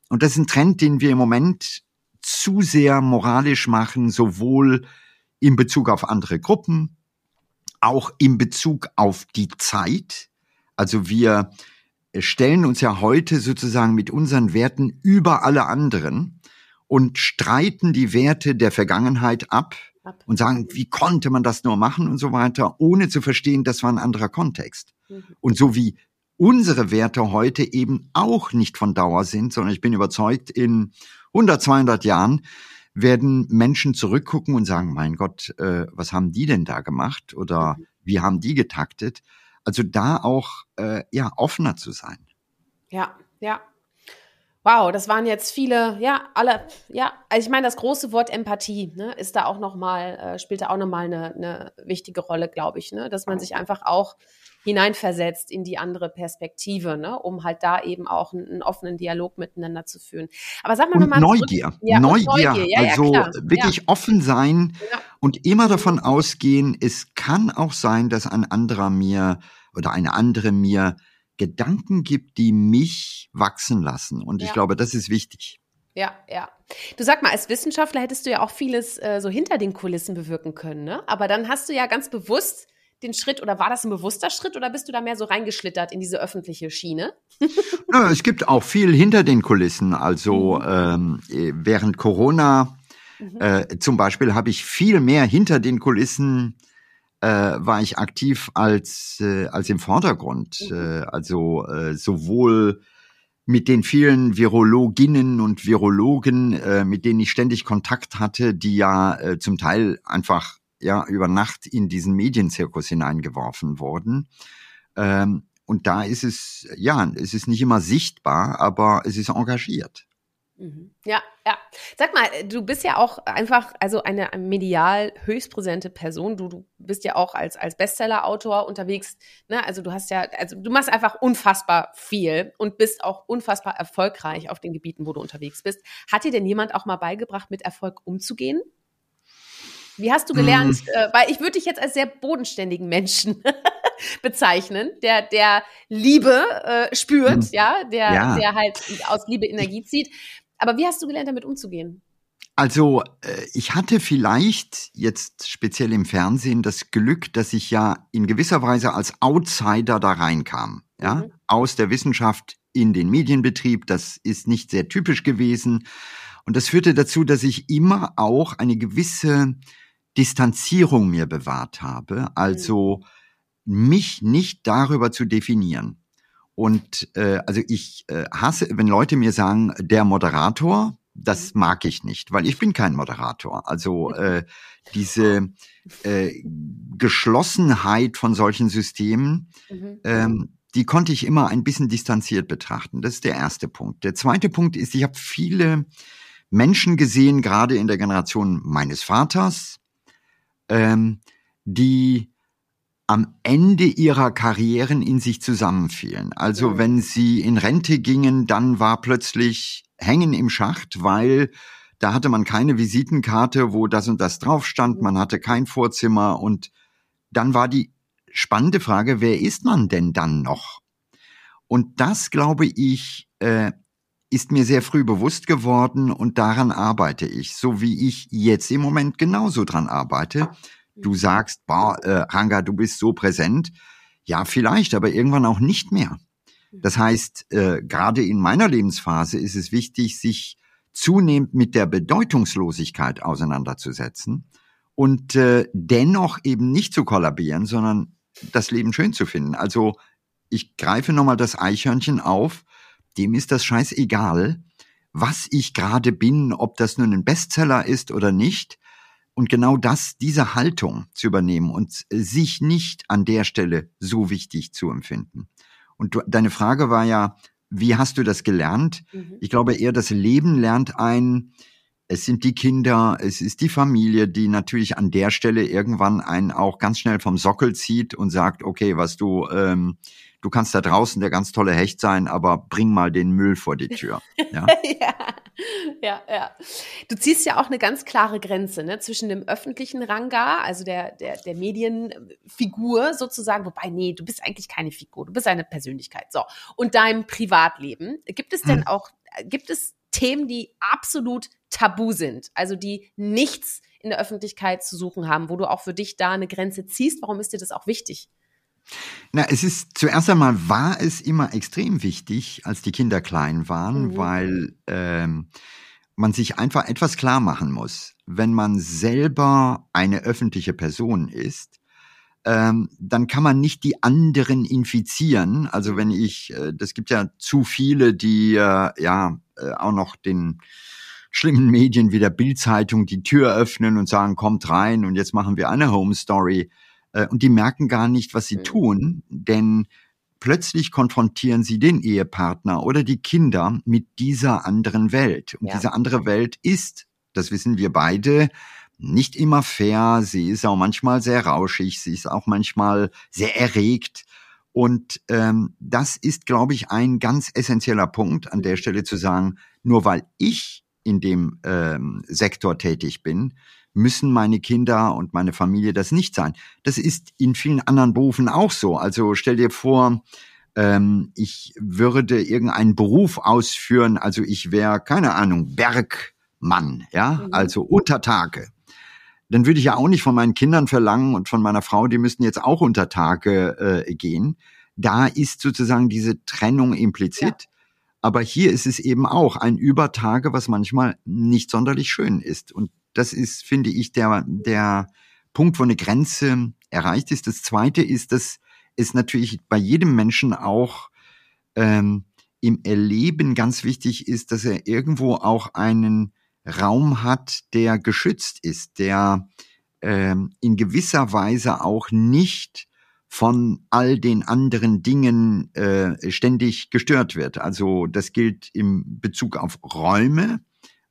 Und das ist ein Trend, den wir im Moment zu sehr moralisch machen, sowohl in Bezug auf andere Gruppen, auch in Bezug auf die Zeit. Also wir stellen uns ja heute sozusagen mit unseren Werten über alle anderen und streiten die Werte der Vergangenheit ab und sagen, wie konnte man das nur machen und so weiter, ohne zu verstehen, das war ein anderer Kontext. Mhm. Und so wie unsere Werte heute eben auch nicht von Dauer sind, sondern ich bin überzeugt, in 100, 200 Jahren werden Menschen zurückgucken und sagen, mein Gott, äh, was haben die denn da gemacht oder mhm. wie haben die getaktet? Also da auch äh, ja offener zu sein. Ja, ja, Wow, das waren jetzt viele, ja, alle, ja, also ich meine, das große Wort Empathie ne, ist da auch nochmal, äh, spielt da auch nochmal eine, eine wichtige Rolle, glaube ich, ne, dass man sich einfach auch hineinversetzt in die andere Perspektive, ne, um halt da eben auch einen, einen offenen Dialog miteinander zu führen. Aber sag mal nochmal. Neugier. Ja, Neugier. Neugier. Ja, also ja, wirklich offen sein und immer davon ausgehen, es kann auch sein, dass ein anderer mir oder eine andere mir Gedanken gibt, die mich wachsen lassen. Und ja. ich glaube, das ist wichtig. Ja, ja. Du sag mal, als Wissenschaftler hättest du ja auch vieles äh, so hinter den Kulissen bewirken können, ne? Aber dann hast du ja ganz bewusst den Schritt oder war das ein bewusster Schritt oder bist du da mehr so reingeschlittert in diese öffentliche Schiene? [laughs] ja, es gibt auch viel hinter den Kulissen. Also mhm. ähm, während Corona mhm. äh, zum Beispiel habe ich viel mehr hinter den Kulissen äh, war ich aktiv als, äh, als im Vordergrund. Mhm. Äh, also äh, sowohl mit den vielen Virologinnen und Virologen, äh, mit denen ich ständig Kontakt hatte, die ja äh, zum Teil einfach ja über Nacht in diesen Medienzirkus hineingeworfen wurden. Ähm, und da ist es, ja, es ist nicht immer sichtbar, aber es ist engagiert. Mhm. Ja, ja. Sag mal, du bist ja auch einfach, also eine medial höchst präsente Person. Du, du bist ja auch als, als Bestseller-Autor unterwegs. Ne? Also du hast ja, also du machst einfach unfassbar viel und bist auch unfassbar erfolgreich auf den Gebieten, wo du unterwegs bist. Hat dir denn jemand auch mal beigebracht, mit Erfolg umzugehen? Wie hast du gelernt? Mm. Äh, weil ich würde dich jetzt als sehr bodenständigen Menschen [laughs] bezeichnen, der der Liebe äh, spürt, mm. ja, der ja. der halt aus Liebe Energie zieht. Aber wie hast du gelernt, damit umzugehen? Also, äh, ich hatte vielleicht jetzt speziell im Fernsehen das Glück, dass ich ja in gewisser Weise als Outsider da reinkam, ja, mhm. aus der Wissenschaft in den Medienbetrieb. Das ist nicht sehr typisch gewesen. Und das führte dazu, dass ich immer auch eine gewisse Distanzierung mir bewahrt habe, also mhm. mich nicht darüber zu definieren. Und äh, also ich äh, hasse, wenn Leute mir sagen, der Moderator, das mhm. mag ich nicht, weil ich bin kein Moderator. Also äh, diese äh, Geschlossenheit von solchen Systemen, mhm. ähm, die konnte ich immer ein bisschen distanziert betrachten. Das ist der erste Punkt. Der zweite Punkt ist, ich habe viele Menschen gesehen, gerade in der Generation meines Vaters, ähm, die am Ende ihrer Karrieren in sich zusammenfielen. Also mhm. wenn sie in Rente gingen, dann war plötzlich Hängen im Schacht, weil da hatte man keine Visitenkarte, wo das und das drauf stand, man hatte kein Vorzimmer und dann war die spannende Frage, wer ist man denn dann noch? Und das, glaube ich, äh, ist mir sehr früh bewusst geworden und daran arbeite ich, so wie ich jetzt im Moment genauso dran arbeite du sagst, boah, äh, Ranga, du bist so präsent. Ja, vielleicht, aber irgendwann auch nicht mehr. Das heißt, äh, gerade in meiner Lebensphase ist es wichtig, sich zunehmend mit der Bedeutungslosigkeit auseinanderzusetzen und äh, dennoch eben nicht zu kollabieren, sondern das Leben schön zu finden. Also ich greife nochmal das Eichhörnchen auf, dem ist das scheißegal, was ich gerade bin, ob das nun ein Bestseller ist oder nicht. Und genau das, diese Haltung zu übernehmen und sich nicht an der Stelle so wichtig zu empfinden. Und du, deine Frage war ja, wie hast du das gelernt? Mhm. Ich glaube eher, das Leben lernt ein, es sind die Kinder, es ist die Familie, die natürlich an der Stelle irgendwann einen auch ganz schnell vom Sockel zieht und sagt, okay, was du, ähm, du kannst da draußen der ganz tolle Hecht sein, aber bring mal den Müll vor die Tür. [laughs] Ja. ja. Ja, ja. Du ziehst ja auch eine ganz klare Grenze ne, zwischen dem öffentlichen Ranga, also der, der, der Medienfigur sozusagen, wobei, nee, du bist eigentlich keine Figur, du bist eine Persönlichkeit. So. Und deinem Privatleben. Gibt es denn hm. auch, gibt es Themen, die absolut tabu sind, also die nichts in der Öffentlichkeit zu suchen haben, wo du auch für dich da eine Grenze ziehst? Warum ist dir das auch wichtig? Na, es ist zuerst einmal war es immer extrem wichtig, als die Kinder klein waren, mhm. weil ähm, man sich einfach etwas klar machen muss. Wenn man selber eine öffentliche Person ist, ähm, dann kann man nicht die anderen infizieren. Also wenn ich, äh, das gibt ja zu viele, die äh, ja äh, auch noch den schlimmen Medien wie der Bildzeitung die Tür öffnen und sagen, kommt rein und jetzt machen wir eine Home Story. Äh, und die merken gar nicht, was sie tun, denn plötzlich konfrontieren sie den Ehepartner oder die Kinder mit dieser anderen Welt. Und ja. diese andere Welt ist, das wissen wir beide, nicht immer fair. Sie ist auch manchmal sehr rauschig. Sie ist auch manchmal sehr erregt. Und ähm, das ist, glaube ich, ein ganz essentieller Punkt an der mhm. Stelle zu sagen, nur weil ich in dem ähm, Sektor tätig bin, müssen meine Kinder und meine Familie das nicht sein. Das ist in vielen anderen Berufen auch so. Also stell dir vor, ähm, ich würde irgendeinen Beruf ausführen, also ich wäre, keine Ahnung, Bergmann, ja, mhm. also unter Tage. Dann würde ich ja auch nicht von meinen Kindern verlangen und von meiner Frau, die müssten jetzt auch unter Tage äh, gehen. Da ist sozusagen diese Trennung implizit. Ja. Aber hier ist es eben auch ein Übertage, was manchmal nicht sonderlich schön ist. Und das ist, finde ich, der, der Punkt, wo eine Grenze erreicht ist. Das Zweite ist, dass es natürlich bei jedem Menschen auch ähm, im Erleben ganz wichtig ist, dass er irgendwo auch einen Raum hat, der geschützt ist, der ähm, in gewisser Weise auch nicht von all den anderen Dingen äh, ständig gestört wird. Also das gilt im Bezug auf Räume,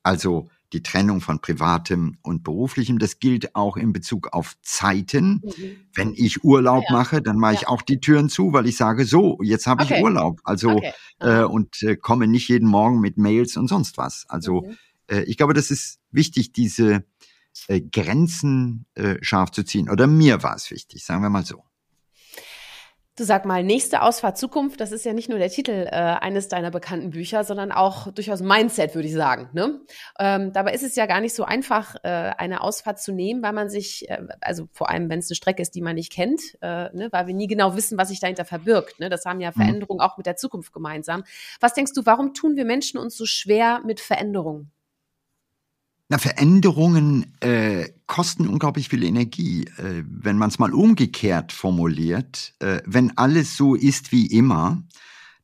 also die Trennung von privatem und beruflichem. Das gilt auch in Bezug auf Zeiten. Mhm. Wenn ich Urlaub ja. mache, dann mache ja. ich auch die Türen zu, weil ich sage, so, jetzt habe okay. ich Urlaub. Also okay. äh, und äh, komme nicht jeden Morgen mit Mails und sonst was. Also mhm. äh, ich glaube, das ist wichtig, diese äh, Grenzen äh, scharf zu ziehen. Oder mir war es wichtig, sagen wir mal so. Du sag mal, nächste Ausfahrt Zukunft, das ist ja nicht nur der Titel äh, eines deiner bekannten Bücher, sondern auch durchaus Mindset, würde ich sagen. Ne? Ähm, dabei ist es ja gar nicht so einfach, äh, eine Ausfahrt zu nehmen, weil man sich, äh, also vor allem, wenn es eine Strecke ist, die man nicht kennt, äh, ne, weil wir nie genau wissen, was sich dahinter verbirgt. Ne? Das haben ja mhm. Veränderungen auch mit der Zukunft gemeinsam. Was denkst du, warum tun wir Menschen uns so schwer mit Veränderungen? Na, Veränderungen äh, kosten unglaublich viel Energie. Äh, wenn man es mal umgekehrt formuliert, äh, wenn alles so ist wie immer,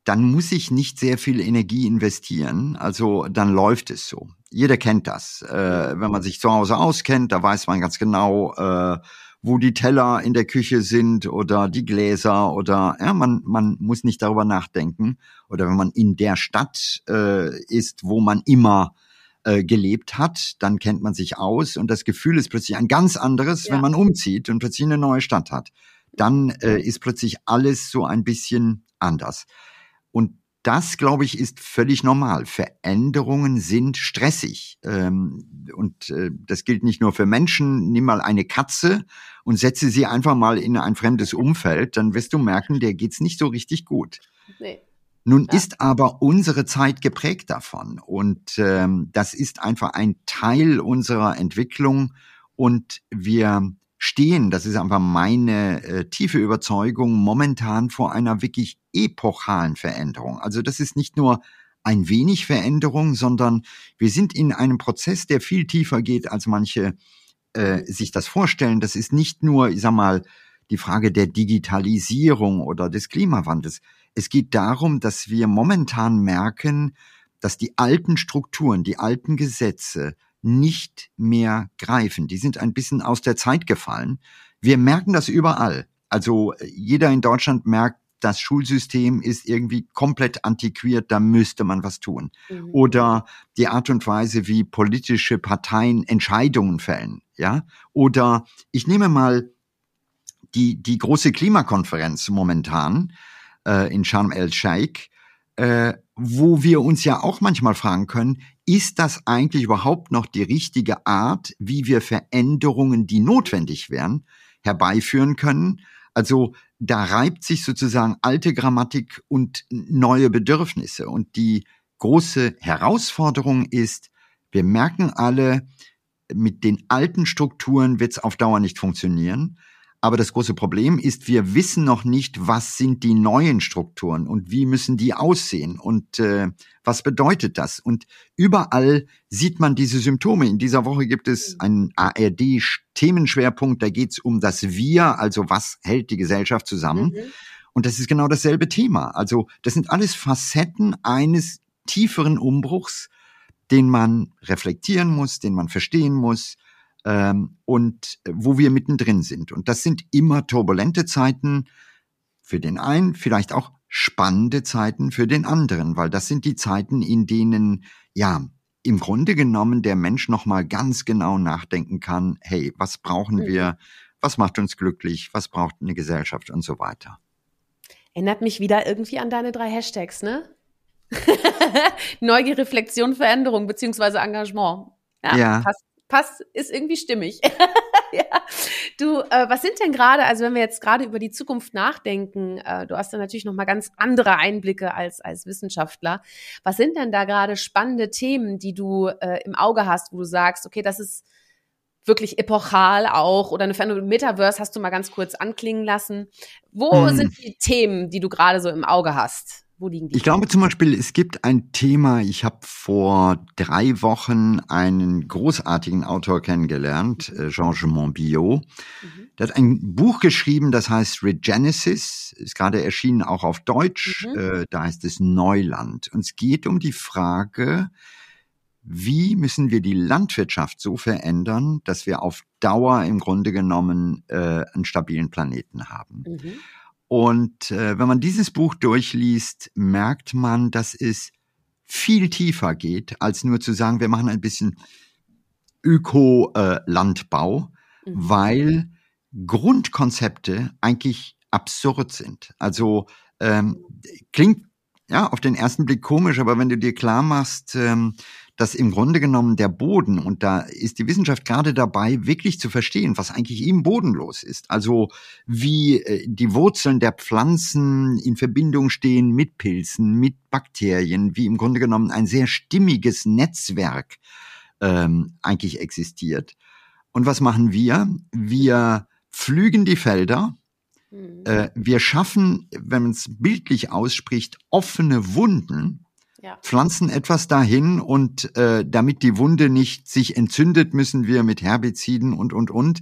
dann muss ich nicht sehr viel Energie investieren. Also dann läuft es so. Jeder kennt das. Äh, wenn man sich zu Hause auskennt, da weiß man ganz genau, äh, wo die Teller in der Küche sind oder die Gläser oder ja, man, man muss nicht darüber nachdenken. Oder wenn man in der Stadt äh, ist, wo man immer äh, gelebt hat, dann kennt man sich aus und das Gefühl ist plötzlich ein ganz anderes, ja. wenn man umzieht und plötzlich eine neue Stadt hat. Dann äh, ist plötzlich alles so ein bisschen anders. Und das, glaube ich, ist völlig normal. Veränderungen sind stressig. Ähm, und äh, das gilt nicht nur für Menschen. Nimm mal eine Katze und setze sie einfach mal in ein fremdes Umfeld, dann wirst du merken, der geht's nicht so richtig gut. Nee. Nun ja. ist aber unsere Zeit geprägt davon und ähm, das ist einfach ein Teil unserer Entwicklung und wir stehen, das ist einfach meine äh, tiefe Überzeugung, momentan vor einer wirklich epochalen Veränderung. Also das ist nicht nur ein wenig Veränderung, sondern wir sind in einem Prozess, der viel tiefer geht, als manche äh, sich das vorstellen. Das ist nicht nur, ich sag mal, die Frage der Digitalisierung oder des Klimawandels. Es geht darum, dass wir momentan merken, dass die alten Strukturen, die alten Gesetze nicht mehr greifen. Die sind ein bisschen aus der Zeit gefallen. Wir merken das überall. Also jeder in Deutschland merkt, das Schulsystem ist irgendwie komplett antiquiert, da müsste man was tun. Mhm. Oder die Art und Weise, wie politische Parteien Entscheidungen fällen, ja? Oder ich nehme mal die, die große Klimakonferenz momentan äh, in Sharm el-Sheikh, äh, wo wir uns ja auch manchmal fragen können, ist das eigentlich überhaupt noch die richtige Art, wie wir Veränderungen, die notwendig wären, herbeiführen können? Also da reibt sich sozusagen alte Grammatik und neue Bedürfnisse. Und die große Herausforderung ist, wir merken alle, mit den alten Strukturen wird es auf Dauer nicht funktionieren. Aber das große Problem ist, wir wissen noch nicht, was sind die neuen Strukturen und wie müssen die aussehen und äh, was bedeutet das? Und überall sieht man diese Symptome. In dieser Woche gibt es einen ARD-Themenschwerpunkt, da geht es um das Wir, also was hält die Gesellschaft zusammen. Mhm. Und das ist genau dasselbe Thema. Also das sind alles Facetten eines tieferen Umbruchs, den man reflektieren muss, den man verstehen muss ähm, und wo wir mittendrin sind. Und das sind immer turbulente Zeiten für den einen, vielleicht auch spannende Zeiten für den anderen, weil das sind die Zeiten, in denen ja im Grunde genommen der Mensch noch mal ganz genau nachdenken kann, hey, was brauchen mhm. wir? Was macht uns glücklich? Was braucht eine Gesellschaft und so weiter? Erinnert mich wieder irgendwie an deine drei Hashtags, ne? [laughs] Neugier, Reflexion, Veränderung beziehungsweise Engagement. Ja, ja. Passt, passt, ist irgendwie stimmig. [laughs] ja. Du, äh, was sind denn gerade, also wenn wir jetzt gerade über die Zukunft nachdenken, äh, du hast da natürlich noch mal ganz andere Einblicke als als Wissenschaftler. Was sind denn da gerade spannende Themen, die du äh, im Auge hast, wo du sagst, okay, das ist wirklich epochal auch oder eine Veränderung Metaverse hast du mal ganz kurz anklingen lassen. Wo hm. sind die Themen, die du gerade so im Auge hast? Wo liegen die? Ich glaube zum Beispiel, es gibt ein Thema, ich habe vor drei Wochen einen großartigen Autor kennengelernt, mhm. Georges Monbiot. Mhm. Der hat ein Buch geschrieben, das heißt Regenesis, ist gerade erschienen auch auf Deutsch, mhm. äh, da heißt es Neuland. Und es geht um die Frage, wie müssen wir die Landwirtschaft so verändern, dass wir auf Dauer im Grunde genommen äh, einen stabilen Planeten haben. Mhm. Und äh, wenn man dieses Buch durchliest, merkt man, dass es viel tiefer geht, als nur zu sagen, wir machen ein bisschen Öko-Landbau, äh, mhm. weil Grundkonzepte eigentlich absurd sind. Also ähm, klingt ja auf den ersten Blick komisch, aber wenn du dir klar machst, ähm, dass im Grunde genommen der Boden, und da ist die Wissenschaft gerade dabei, wirklich zu verstehen, was eigentlich im Boden los ist. Also wie äh, die Wurzeln der Pflanzen in Verbindung stehen mit Pilzen, mit Bakterien, wie im Grunde genommen ein sehr stimmiges Netzwerk ähm, eigentlich existiert. Und was machen wir? Wir pflügen die Felder, mhm. äh, wir schaffen, wenn man es bildlich ausspricht, offene Wunden, ja. pflanzen etwas dahin und äh, damit die Wunde nicht sich entzündet, müssen wir mit Herbiziden und und und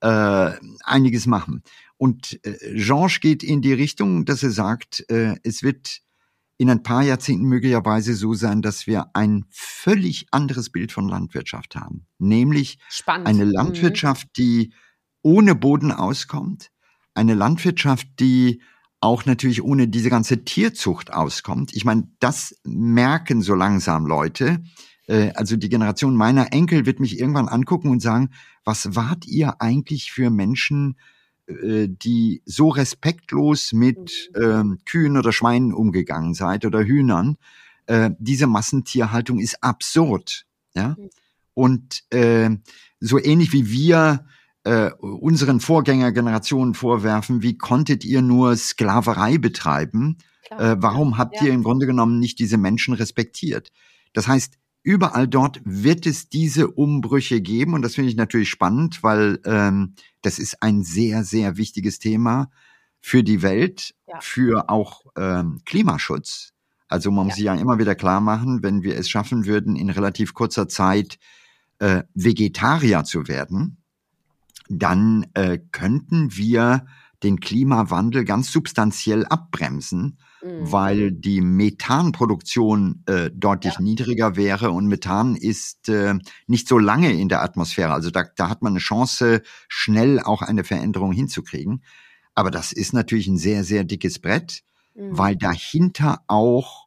äh, einiges machen. Und äh, Georges geht in die Richtung, dass er sagt, äh, es wird in ein paar Jahrzehnten möglicherweise so sein, dass wir ein völlig anderes Bild von Landwirtschaft haben. Nämlich Spannend. eine mhm. Landwirtschaft, die ohne Boden auskommt, eine Landwirtschaft, die auch natürlich ohne diese ganze Tierzucht auskommt. Ich meine, das merken so langsam Leute. Äh, also die Generation meiner Enkel wird mich irgendwann angucken und sagen, was wart ihr eigentlich für Menschen, äh, die so respektlos mit äh, Kühen oder Schweinen umgegangen seid oder Hühnern? Äh, diese Massentierhaltung ist absurd. Ja? Mhm. Und so ähnlich wie wir äh, unseren Vorgängergenerationen vorwerfen, wie konntet ihr nur Sklaverei betreiben? Äh, warum habt ja. ihr im Grunde genommen nicht diese Menschen respektiert? Das heißt, überall dort wird es diese Umbrüche geben und das finde ich natürlich spannend, weil ähm, das ist ein sehr, sehr wichtiges Thema für die Welt, ja. für auch ähm, Klimaschutz. Also man muss sich ja immer wieder klar machen, wenn wir es schaffen würden, in relativ kurzer Zeit äh, Vegetarier zu werden, dann äh, könnten wir den Klimawandel ganz substanziell abbremsen, mhm. weil die Methanproduktion äh, deutlich ja. niedriger wäre und Methan ist äh, nicht so lange in der Atmosphäre. Also da, da hat man eine Chance, schnell auch eine Veränderung hinzukriegen. Aber das ist natürlich ein sehr, sehr dickes Brett, mhm. weil dahinter auch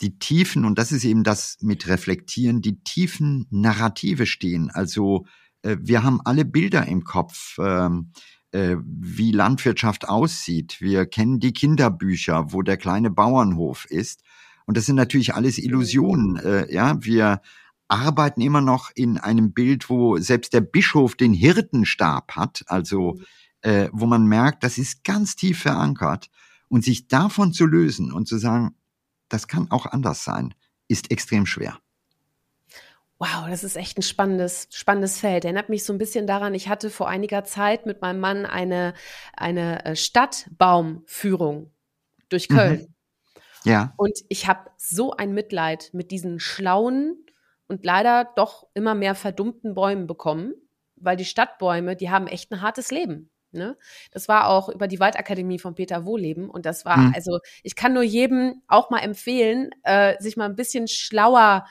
die tiefen, und das ist eben das mit Reflektieren, die tiefen Narrative stehen. Also wir haben alle Bilder im Kopf, ähm, äh, wie Landwirtschaft aussieht. Wir kennen die Kinderbücher, wo der kleine Bauernhof ist. Und das sind natürlich alles Illusionen. Äh, ja, wir arbeiten immer noch in einem Bild, wo selbst der Bischof den Hirtenstab hat, also äh, wo man merkt, das ist ganz tief verankert. Und sich davon zu lösen und zu sagen, das kann auch anders sein, ist extrem schwer. Wow, das ist echt ein spannendes, spannendes Feld. Erinnert mich so ein bisschen daran, ich hatte vor einiger Zeit mit meinem Mann eine, eine äh, Stadtbaumführung durch mhm. Köln. Mhm. Ja. Und ich habe so ein Mitleid mit diesen schlauen und leider doch immer mehr verdummten Bäumen bekommen, weil die Stadtbäume, die haben echt ein hartes Leben. Ne? Das war auch über die Waldakademie von Peter Wohleben und das war, mhm. also ich kann nur jedem auch mal empfehlen, äh, sich mal ein bisschen schlauer äh,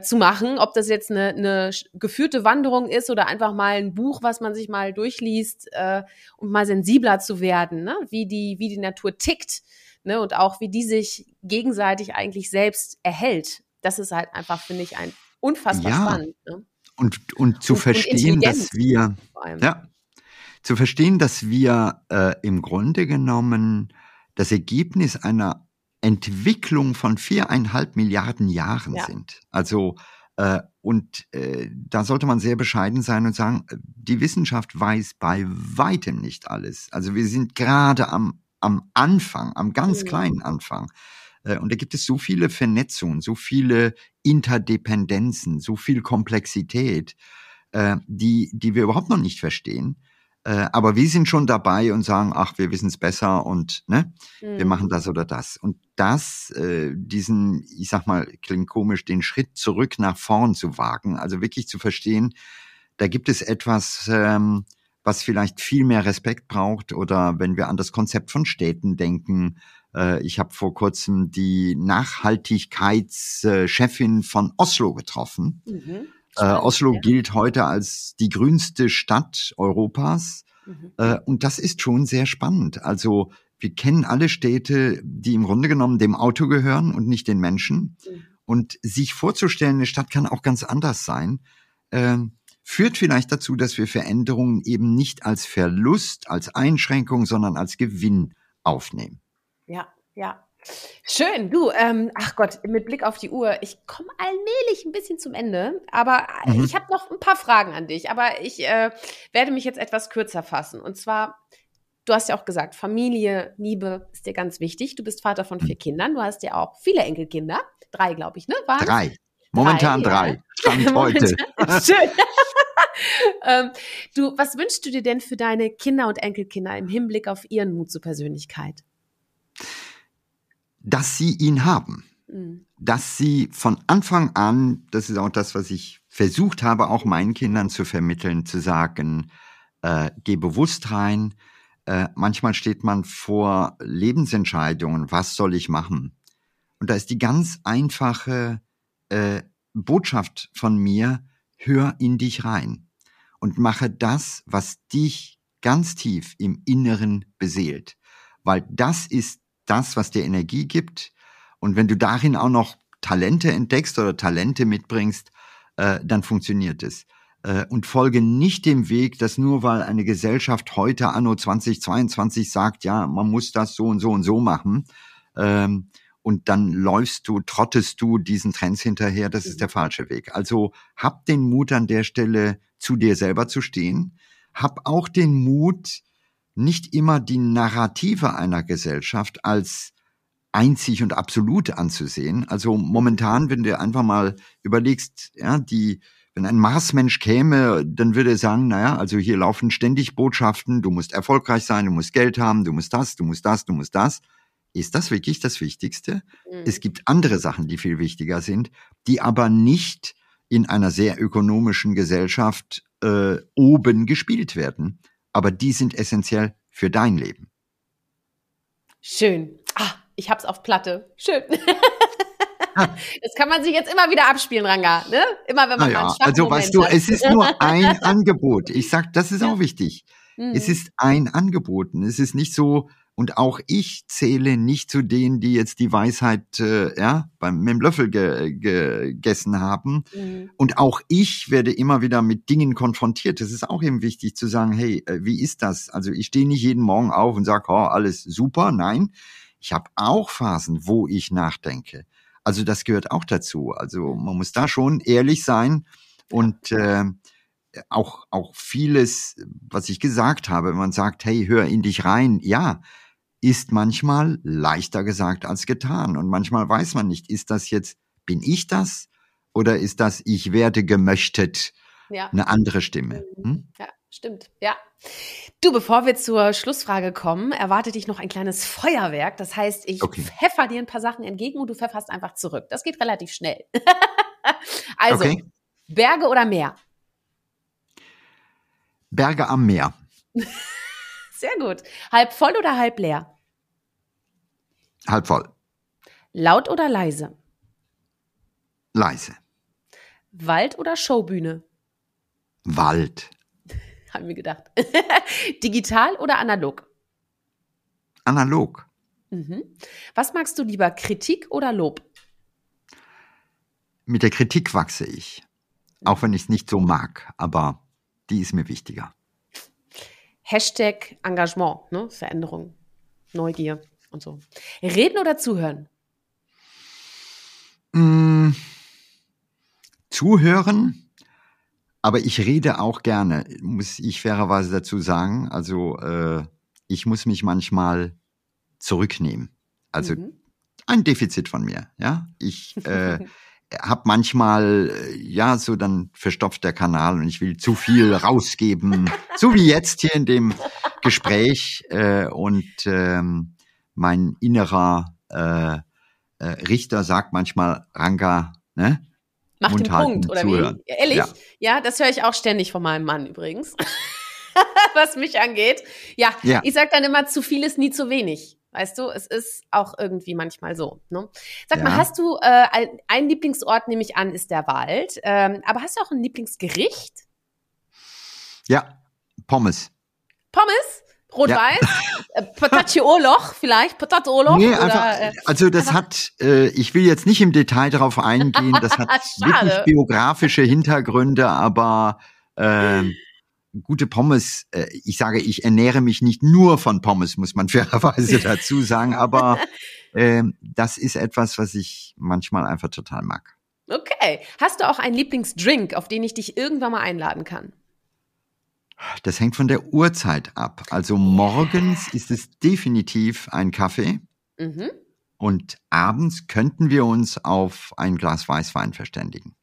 zu machen, ob das jetzt eine, eine geführte Wanderung ist oder einfach mal ein Buch, was man sich mal durchliest, äh, um mal sensibler zu werden, ne? wie die wie die Natur tickt, ne? und auch wie die sich gegenseitig eigentlich selbst erhält. Das ist halt einfach finde ich ein unfassbar ja. spannend. Ne? Und und zu und, verstehen, und dass wir ja zu verstehen, dass wir äh, im Grunde genommen das Ergebnis einer Entwicklung von viereinhalb Milliarden Jahren ja. sind. Also äh, und äh, da sollte man sehr bescheiden sein und sagen, die Wissenschaft weiß bei weitem nicht alles. Also wir sind gerade am, am Anfang, am ganz mhm. kleinen Anfang. Äh, und da gibt es so viele Vernetzungen, so viele Interdependenzen, so viel Komplexität, äh, die, die wir überhaupt noch nicht verstehen. Äh, aber wir sind schon dabei und sagen, ach, wir wissen es besser und ne, mhm. wir machen das oder das. Und das, äh, diesen, ich sag mal, klingt komisch, den Schritt zurück nach vorn zu wagen, also wirklich zu verstehen, da gibt es etwas, ähm, was vielleicht viel mehr Respekt braucht oder wenn wir an das Konzept von Städten denken, Äh, ich habe vor kurzem die Nachhaltigkeitschefin von Oslo getroffen. Mhm. Äh, Oslo ja. gilt heute als die grünste Stadt Europas. Mhm. Äh, und das ist schon sehr spannend. Also wir kennen alle Städte, die im Grunde genommen dem Auto gehören und nicht den Menschen. Mhm. Und sich vorzustellen, eine Stadt kann auch ganz anders sein, äh, führt vielleicht dazu, dass wir Veränderungen eben nicht als Verlust, als Einschränkung, sondern als Gewinn aufnehmen. Ja, ja. Schön, du, ähm, ach Gott, mit Blick auf die Uhr, ich komme allmählich ein bisschen zum Ende, aber mhm. ich habe noch ein paar Fragen an dich, aber ich äh, werde mich jetzt etwas kürzer fassen. Und zwar, du hast ja auch gesagt, Familie, Liebe ist dir ganz wichtig. Du bist Vater von vier mhm. Kindern, du hast ja auch viele Enkelkinder, drei, glaube ich, ne? Waren? Drei. Momentan drei. drei. Stand [laughs] heute. [laughs] Schön. [laughs] ähm, du, was wünschst du dir denn für deine Kinder und Enkelkinder im Hinblick auf ihren Mut zur Persönlichkeit? Dass sie ihn haben. Mhm. Dass sie von Anfang an, das ist auch das, was ich versucht habe, auch meinen Kindern zu vermitteln, zu sagen, äh, geh bewusst rein. Äh, manchmal steht man vor Lebensentscheidungen, was soll ich machen? Und da ist die ganz einfache äh, Botschaft von mir, hör in dich rein und mache das, was dich ganz tief im Inneren beseelt. Weil das ist das, was dir Energie gibt. Und wenn du darin auch noch Talente entdeckst oder Talente mitbringst, äh, dann funktioniert es. Äh, und folge nicht dem Weg, dass nur weil eine Gesellschaft heute anno 2022 sagt, ja, man muss das so und so und so machen, ähm, und dann läufst du, trottest du diesen Trends hinterher, das ist der falsche Weg. Also hab den Mut an der Stelle, zu dir selber zu stehen. Hab auch den Mut, nicht immer die Narrative einer Gesellschaft als einzig und absolut anzusehen. Also momentan, wenn du einfach mal überlegst, ja, die, wenn ein Marsmensch käme, dann würde er sagen, naja, also hier laufen ständig Botschaften, du musst erfolgreich sein, du musst Geld haben, du musst das, du musst das, du musst das. Ist das wirklich das Wichtigste? Mhm. Es gibt andere Sachen, die viel wichtiger sind, die aber nicht in einer sehr ökonomischen Gesellschaft äh, oben gespielt werden aber die sind essentiell für dein Leben. Schön. Ah, ich hab's auf Platte. Schön. [laughs] Das kann man sich jetzt immer wieder abspielen, Ranga. Ne? Immer wenn man naja, einen Also weißt du, hat. es ist nur ein [laughs] Angebot. Ich sag, das ist auch wichtig. Mhm. Es ist ein Angebot. Es ist nicht so, und auch ich zähle nicht zu denen, die jetzt die Weisheit äh, ja, beim, mit dem Löffel ge, gegessen haben. Mhm. Und auch ich werde immer wieder mit Dingen konfrontiert. Das ist auch eben wichtig zu sagen, hey, äh, wie ist das? Also ich stehe nicht jeden Morgen auf und sage, oh, alles super. Nein, ich habe auch Phasen, wo ich nachdenke. Also das gehört auch dazu. Also man muss da schon ehrlich sein und äh, auch, auch vieles, was ich gesagt habe, wenn man sagt, hey, hör in dich rein, ja, ist manchmal leichter gesagt als getan. Und manchmal weiß man nicht, ist das jetzt, bin ich das oder ist das, ich werde gemöchtet, ja. eine andere Stimme? Mhm. Hm? Ja, stimmt. Ja. Du, bevor wir zur Schlussfrage kommen, erwartet dich noch ein kleines Feuerwerk. Das heißt, ich okay. pfeffer dir ein paar Sachen entgegen und du pfefferst einfach zurück. Das geht relativ schnell. [laughs] also, okay. Berge oder Meer? Berge am Meer. [laughs] Sehr gut. Halb voll oder halb leer? Halb voll. Laut oder leise? Leise. Wald oder Showbühne? Wald. [laughs] Haben wir gedacht. [laughs] Digital oder analog? Analog. Mhm. Was magst du lieber, Kritik oder Lob? Mit der Kritik wachse ich. Auch wenn ich es nicht so mag, aber die ist mir wichtiger. Hashtag Engagement, ne? Veränderung, Neugier und so. Reden oder zuhören? Mm, zuhören, aber ich rede auch gerne, muss ich fairerweise dazu sagen. Also äh, ich muss mich manchmal zurücknehmen. Also mhm. ein Defizit von mir. Ja, ich äh, [laughs] habe manchmal äh, ja so dann verstopft der Kanal und ich will zu viel [laughs] rausgeben, so wie jetzt hier in dem Gespräch äh, und ähm, mein innerer äh, äh, Richter sagt manchmal, Ranga, ne? Mach Mund den Punkt, oder zuhören. wie? Ehrlich? Ja. ja, das höre ich auch ständig von meinem Mann übrigens. [laughs] Was mich angeht. Ja, ja, ich sag dann immer, zu viel ist nie zu wenig. Weißt du, es ist auch irgendwie manchmal so. Ne? Sag ja. mal, hast du äh, ein, ein, Lieblingsort, nehme ich an, ist der Wald. Ähm, aber hast du auch ein Lieblingsgericht? Ja, Pommes. Pommes? Rot-Weiß? Ja. Äh, Pataccioloch vielleicht? Pataccioloch? Nee, einfach, äh, also das einfach. hat, äh, ich will jetzt nicht im Detail darauf eingehen, das hat [laughs] wirklich biografische Hintergründe, aber äh, gute Pommes, äh, ich sage, ich ernähre mich nicht nur von Pommes, muss man [laughs] fairerweise dazu sagen, aber [laughs] äh, das ist etwas, was ich manchmal einfach total mag. Okay. Hast du auch einen Lieblingsdrink, auf den ich dich irgendwann mal einladen kann? Das hängt von der Uhrzeit ab. Also morgens ist es definitiv ein Kaffee. Mhm. Und abends könnten wir uns auf ein Glas Weißwein verständigen.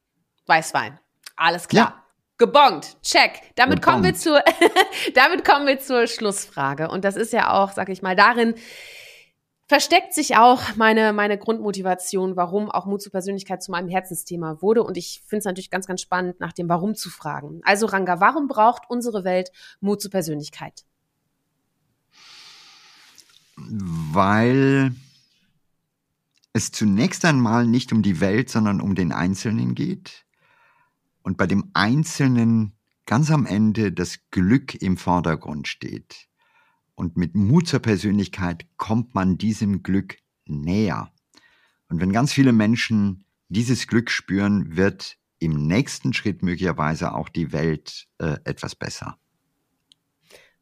Weißwein. Alles klar. Ja. Gebongt, check. Damit Gebongt. kommen wir zur, [laughs] damit kommen wir zur Schlussfrage. Und das ist ja auch, sag ich mal, darin versteckt sich auch meine, meine Grundmotivation, warum auch Mut zur Persönlichkeit zu meinem Herzensthema wurde. Und ich finde es natürlich ganz, ganz spannend, nach dem Warum zu fragen. Also Ranga, warum braucht unsere Welt Mut zur Persönlichkeit? Weil es zunächst einmal nicht um die Welt, sondern um den Einzelnen geht. Und bei dem Einzelnen ganz am Ende das Glück im Vordergrund steht. Und mit Mut zur Persönlichkeit kommt man diesem Glück näher. Und wenn ganz viele Menschen dieses Glück spüren, wird im nächsten Schritt möglicherweise auch die Welt äh, etwas besser.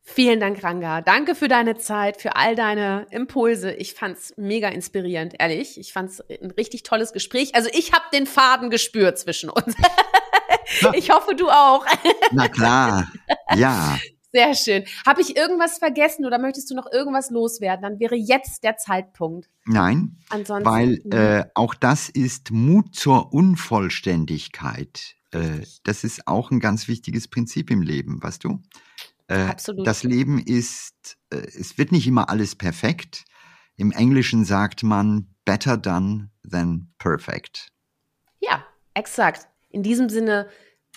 Vielen Dank, Ranga. Danke für deine Zeit, für all deine Impulse. Ich fand's mega inspirierend, ehrlich. Ich fand's ein richtig tolles Gespräch. Also ich habe den Faden gespürt zwischen uns. [laughs] ich hoffe, du auch. Na klar, ja. Sehr schön. Habe ich irgendwas vergessen oder möchtest du noch irgendwas loswerden? Dann wäre jetzt der Zeitpunkt. Nein, Ansonsten, weil äh, auch das ist Mut zur Unvollständigkeit. Äh, das ist auch ein ganz wichtiges Prinzip im Leben, weißt du? Äh, Absolut. Das Leben ist, äh, es wird nicht immer alles perfekt. Im Englischen sagt man better done than perfect. Ja, exakt. In diesem Sinne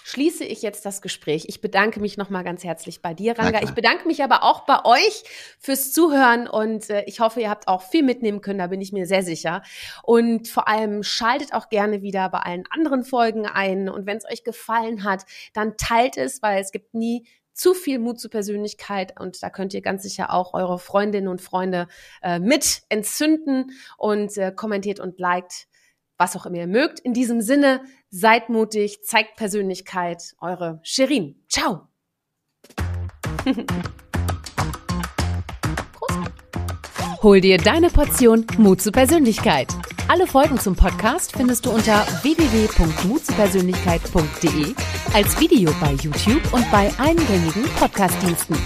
schließe ich jetzt das Gespräch. Ich bedanke mich nochmal ganz herzlich bei dir, Ranga. Ich bedanke mich aber auch bei euch fürs Zuhören und äh, ich hoffe, ihr habt auch viel mitnehmen können, da bin ich mir sehr sicher. Und vor allem schaltet auch gerne wieder bei allen anderen Folgen ein und wenn es euch gefallen hat, dann teilt es, weil es gibt nie zu viel Mut zur Persönlichkeit und da könnt ihr ganz sicher auch eure Freundinnen und Freunde äh, mit entzünden und äh, kommentiert und liked was auch immer ihr mögt. In diesem Sinne, seid mutig, zeigt Persönlichkeit. Eure Sherin. Ciao. [laughs] Hol dir deine Portion Mut zur Persönlichkeit. Alle Folgen zum Podcast findest du unter www.mutzupersönlichkeit.de, als Video bei YouTube und bei eingängigen Podcastdiensten.